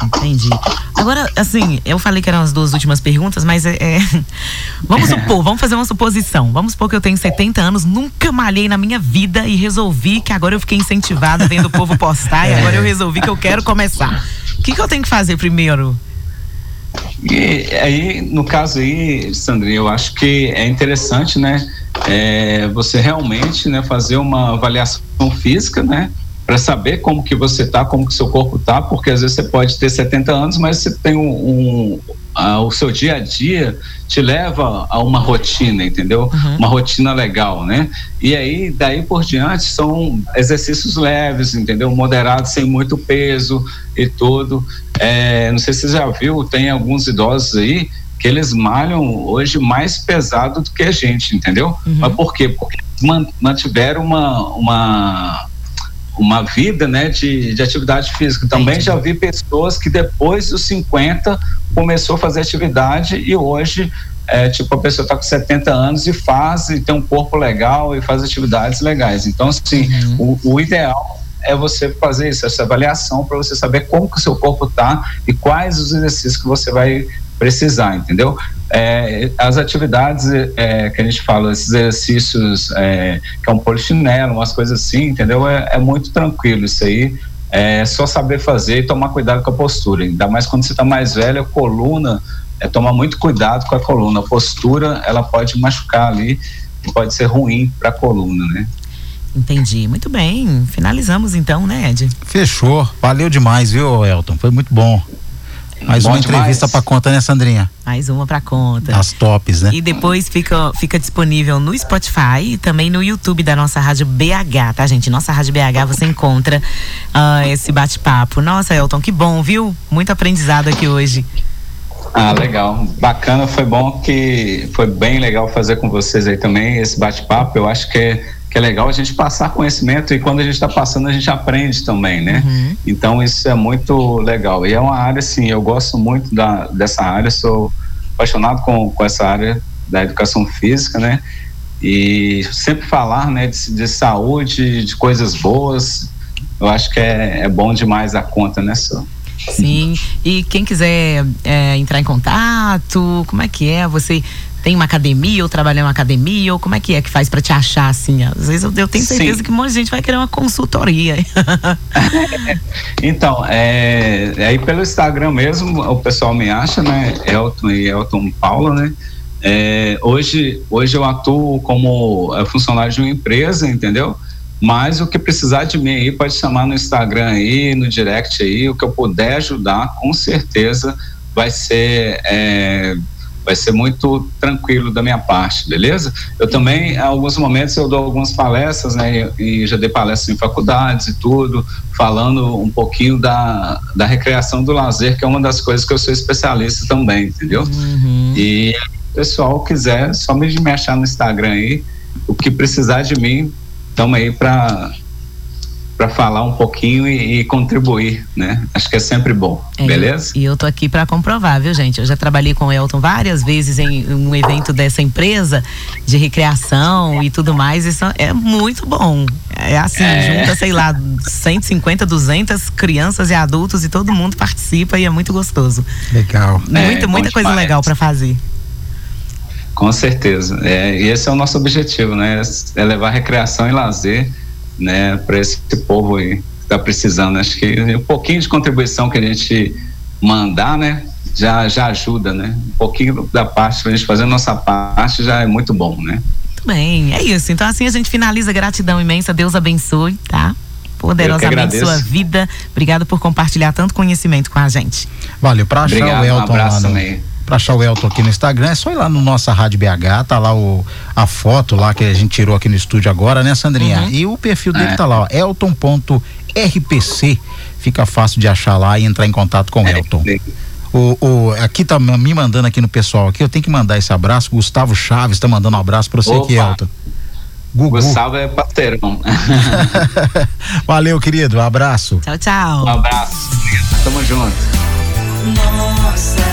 Entendi. Agora, assim, eu falei que eram as duas últimas perguntas, mas é. é- (laughs) Vamos supor, vamos fazer uma suposição. Vamos supor que eu tenho 70 anos, nunca malhei na minha vida e resolvi que agora eu fiquei incentivada vendo o povo postar e (laughs) agora eu resolvi que eu quero começar. O que, que eu tenho que fazer primeiro? E aí, no caso aí, Sandrinha, eu acho que é interessante, né? é você realmente, né, fazer uma avaliação física, né, para saber como que você tá, como que seu corpo tá, porque às vezes você pode ter 70 anos, mas você tem um, um a, o seu dia a dia te leva a uma rotina, entendeu? Uhum. Uma rotina legal, né? E aí, daí por diante, são exercícios leves, entendeu? Moderados, sem muito peso e tudo. É, não sei se você já viu, tem alguns idosos aí que eles malham hoje mais pesado do que a gente, entendeu? Uhum. Mas por quê? Porque mantiveram uma, uma uma vida né, de, de atividade física. Também Entendi. já vi pessoas que depois dos 50 começou a fazer atividade e hoje é, tipo, a pessoa está com 70 anos e faz, e tem um corpo legal e faz atividades legais. Então, assim, uhum. o, o, ideal é você fazer isso, essa avaliação para você saber como que o seu corpo está e quais os exercícios que você vai precisar, entendeu? É, as atividades é, que a gente fala, esses exercícios é, que é um polichinelo, umas coisas assim, entendeu? É, é, muito tranquilo isso aí. É só saber fazer e tomar cuidado com a postura. Ainda mais quando você está mais velho, a coluna, é tomar muito cuidado com a coluna. A postura, ela pode machucar ali e pode ser ruim para a coluna, né? Entendi. Muito bem. Finalizamos então, né, Ed? Fechou. Valeu demais, viu, Elton? Foi muito bom. Mais Bom uma demais. entrevista para conta, né, Sandrinha? Mais uma para conta. As tops, né? E depois fica, fica disponível no Spotify e também no YouTube da nossa rádio BH, tá, gente? Nossa rádio BH você encontra uh, esse bate-papo. Nossa, Elton, que bom, viu? Muito aprendizado aqui hoje. Ah, legal. Bacana, foi bom que foi bem legal fazer com vocês aí também esse bate-papo. Eu acho que é que é legal a gente passar conhecimento e quando a gente está passando a gente aprende também, né? Uhum. Então isso é muito legal e é uma área assim, eu gosto muito da, dessa área, sou apaixonado com, com essa área da educação física, né? E sempre falar, né, de, de saúde, de coisas boas, eu acho que é, é bom demais a conta, né, Sô? Sim, e quem quiser é, entrar em contato, como é que é? Você tem uma academia ou trabalha em uma academia ou como é que é que faz para te achar assim? Às vezes eu, eu tenho certeza Sim. que um monte de gente vai querer uma consultoria. (laughs) então, é, é, aí pelo Instagram mesmo o pessoal me acha, né? Elton e Elton Paula, né? É, hoje, hoje eu atuo como é, funcionário de uma empresa, entendeu? Mas o que precisar de mim aí pode chamar no Instagram aí, no direct aí, o que eu puder ajudar, com certeza vai ser é, vai ser muito tranquilo da minha parte, beleza? Eu também, em alguns momentos, eu dou algumas palestras, né? E já dei palestras em faculdades e tudo, falando um pouquinho da, da recreação do lazer, que é uma das coisas que eu sou especialista também, entendeu? Uhum. E o pessoal quiser, só me achar no Instagram aí, o que precisar de mim, estamos aí para para falar um pouquinho e, e, contribuir, né? Acho que é sempre bom, é, beleza? E eu tô aqui para comprovar, viu, gente? Eu já trabalhei com o Elton várias vezes em um evento dessa empresa de recreação e tudo mais. Isso é muito bom. É assim, é. junta, sei lá, 150, 200 crianças e adultos e todo mundo participa e é muito gostoso. Legal. Muita, é, muita coisa demais. legal para fazer. Com certeza. É, e esse é o nosso objetivo, né? É levar recreação e lazer né, para esse povo aí que está precisando. Acho que um pouquinho de contribuição que a gente mandar, né, já, já ajuda, né? Um pouquinho da parte, para a gente fazer a nossa parte já é muito bom, né? Muito bem, é isso. Então assim a gente finaliza. Gratidão imensa. Deus abençoe, tá? Poderosamente sua vida. Obrigado por compartilhar tanto conhecimento com a gente. Valeu, para achar Obrigado, o Elton um abraço lá no, também para achar o Elton aqui no Instagram, é só ir lá no nossa Rádio BH, tá lá o, a foto lá que a gente tirou aqui no estúdio agora, né, Sandrinha? Uhum. E o perfil dele é. tá lá, ó, elton.rpc. Fica fácil de achar lá e entrar em contato com o é. Elton. O, o, aqui tá me mandando aqui no pessoal aqui, eu tenho que mandar esse abraço. Gustavo Chaves tá mandando um abraço para você Opa. aqui, Elton. Gugu. Gustavo é parceirão. (laughs) (laughs) Valeu, querido. Um abraço. Tchau, tchau. Um abraço. Tamo junto. Nossa.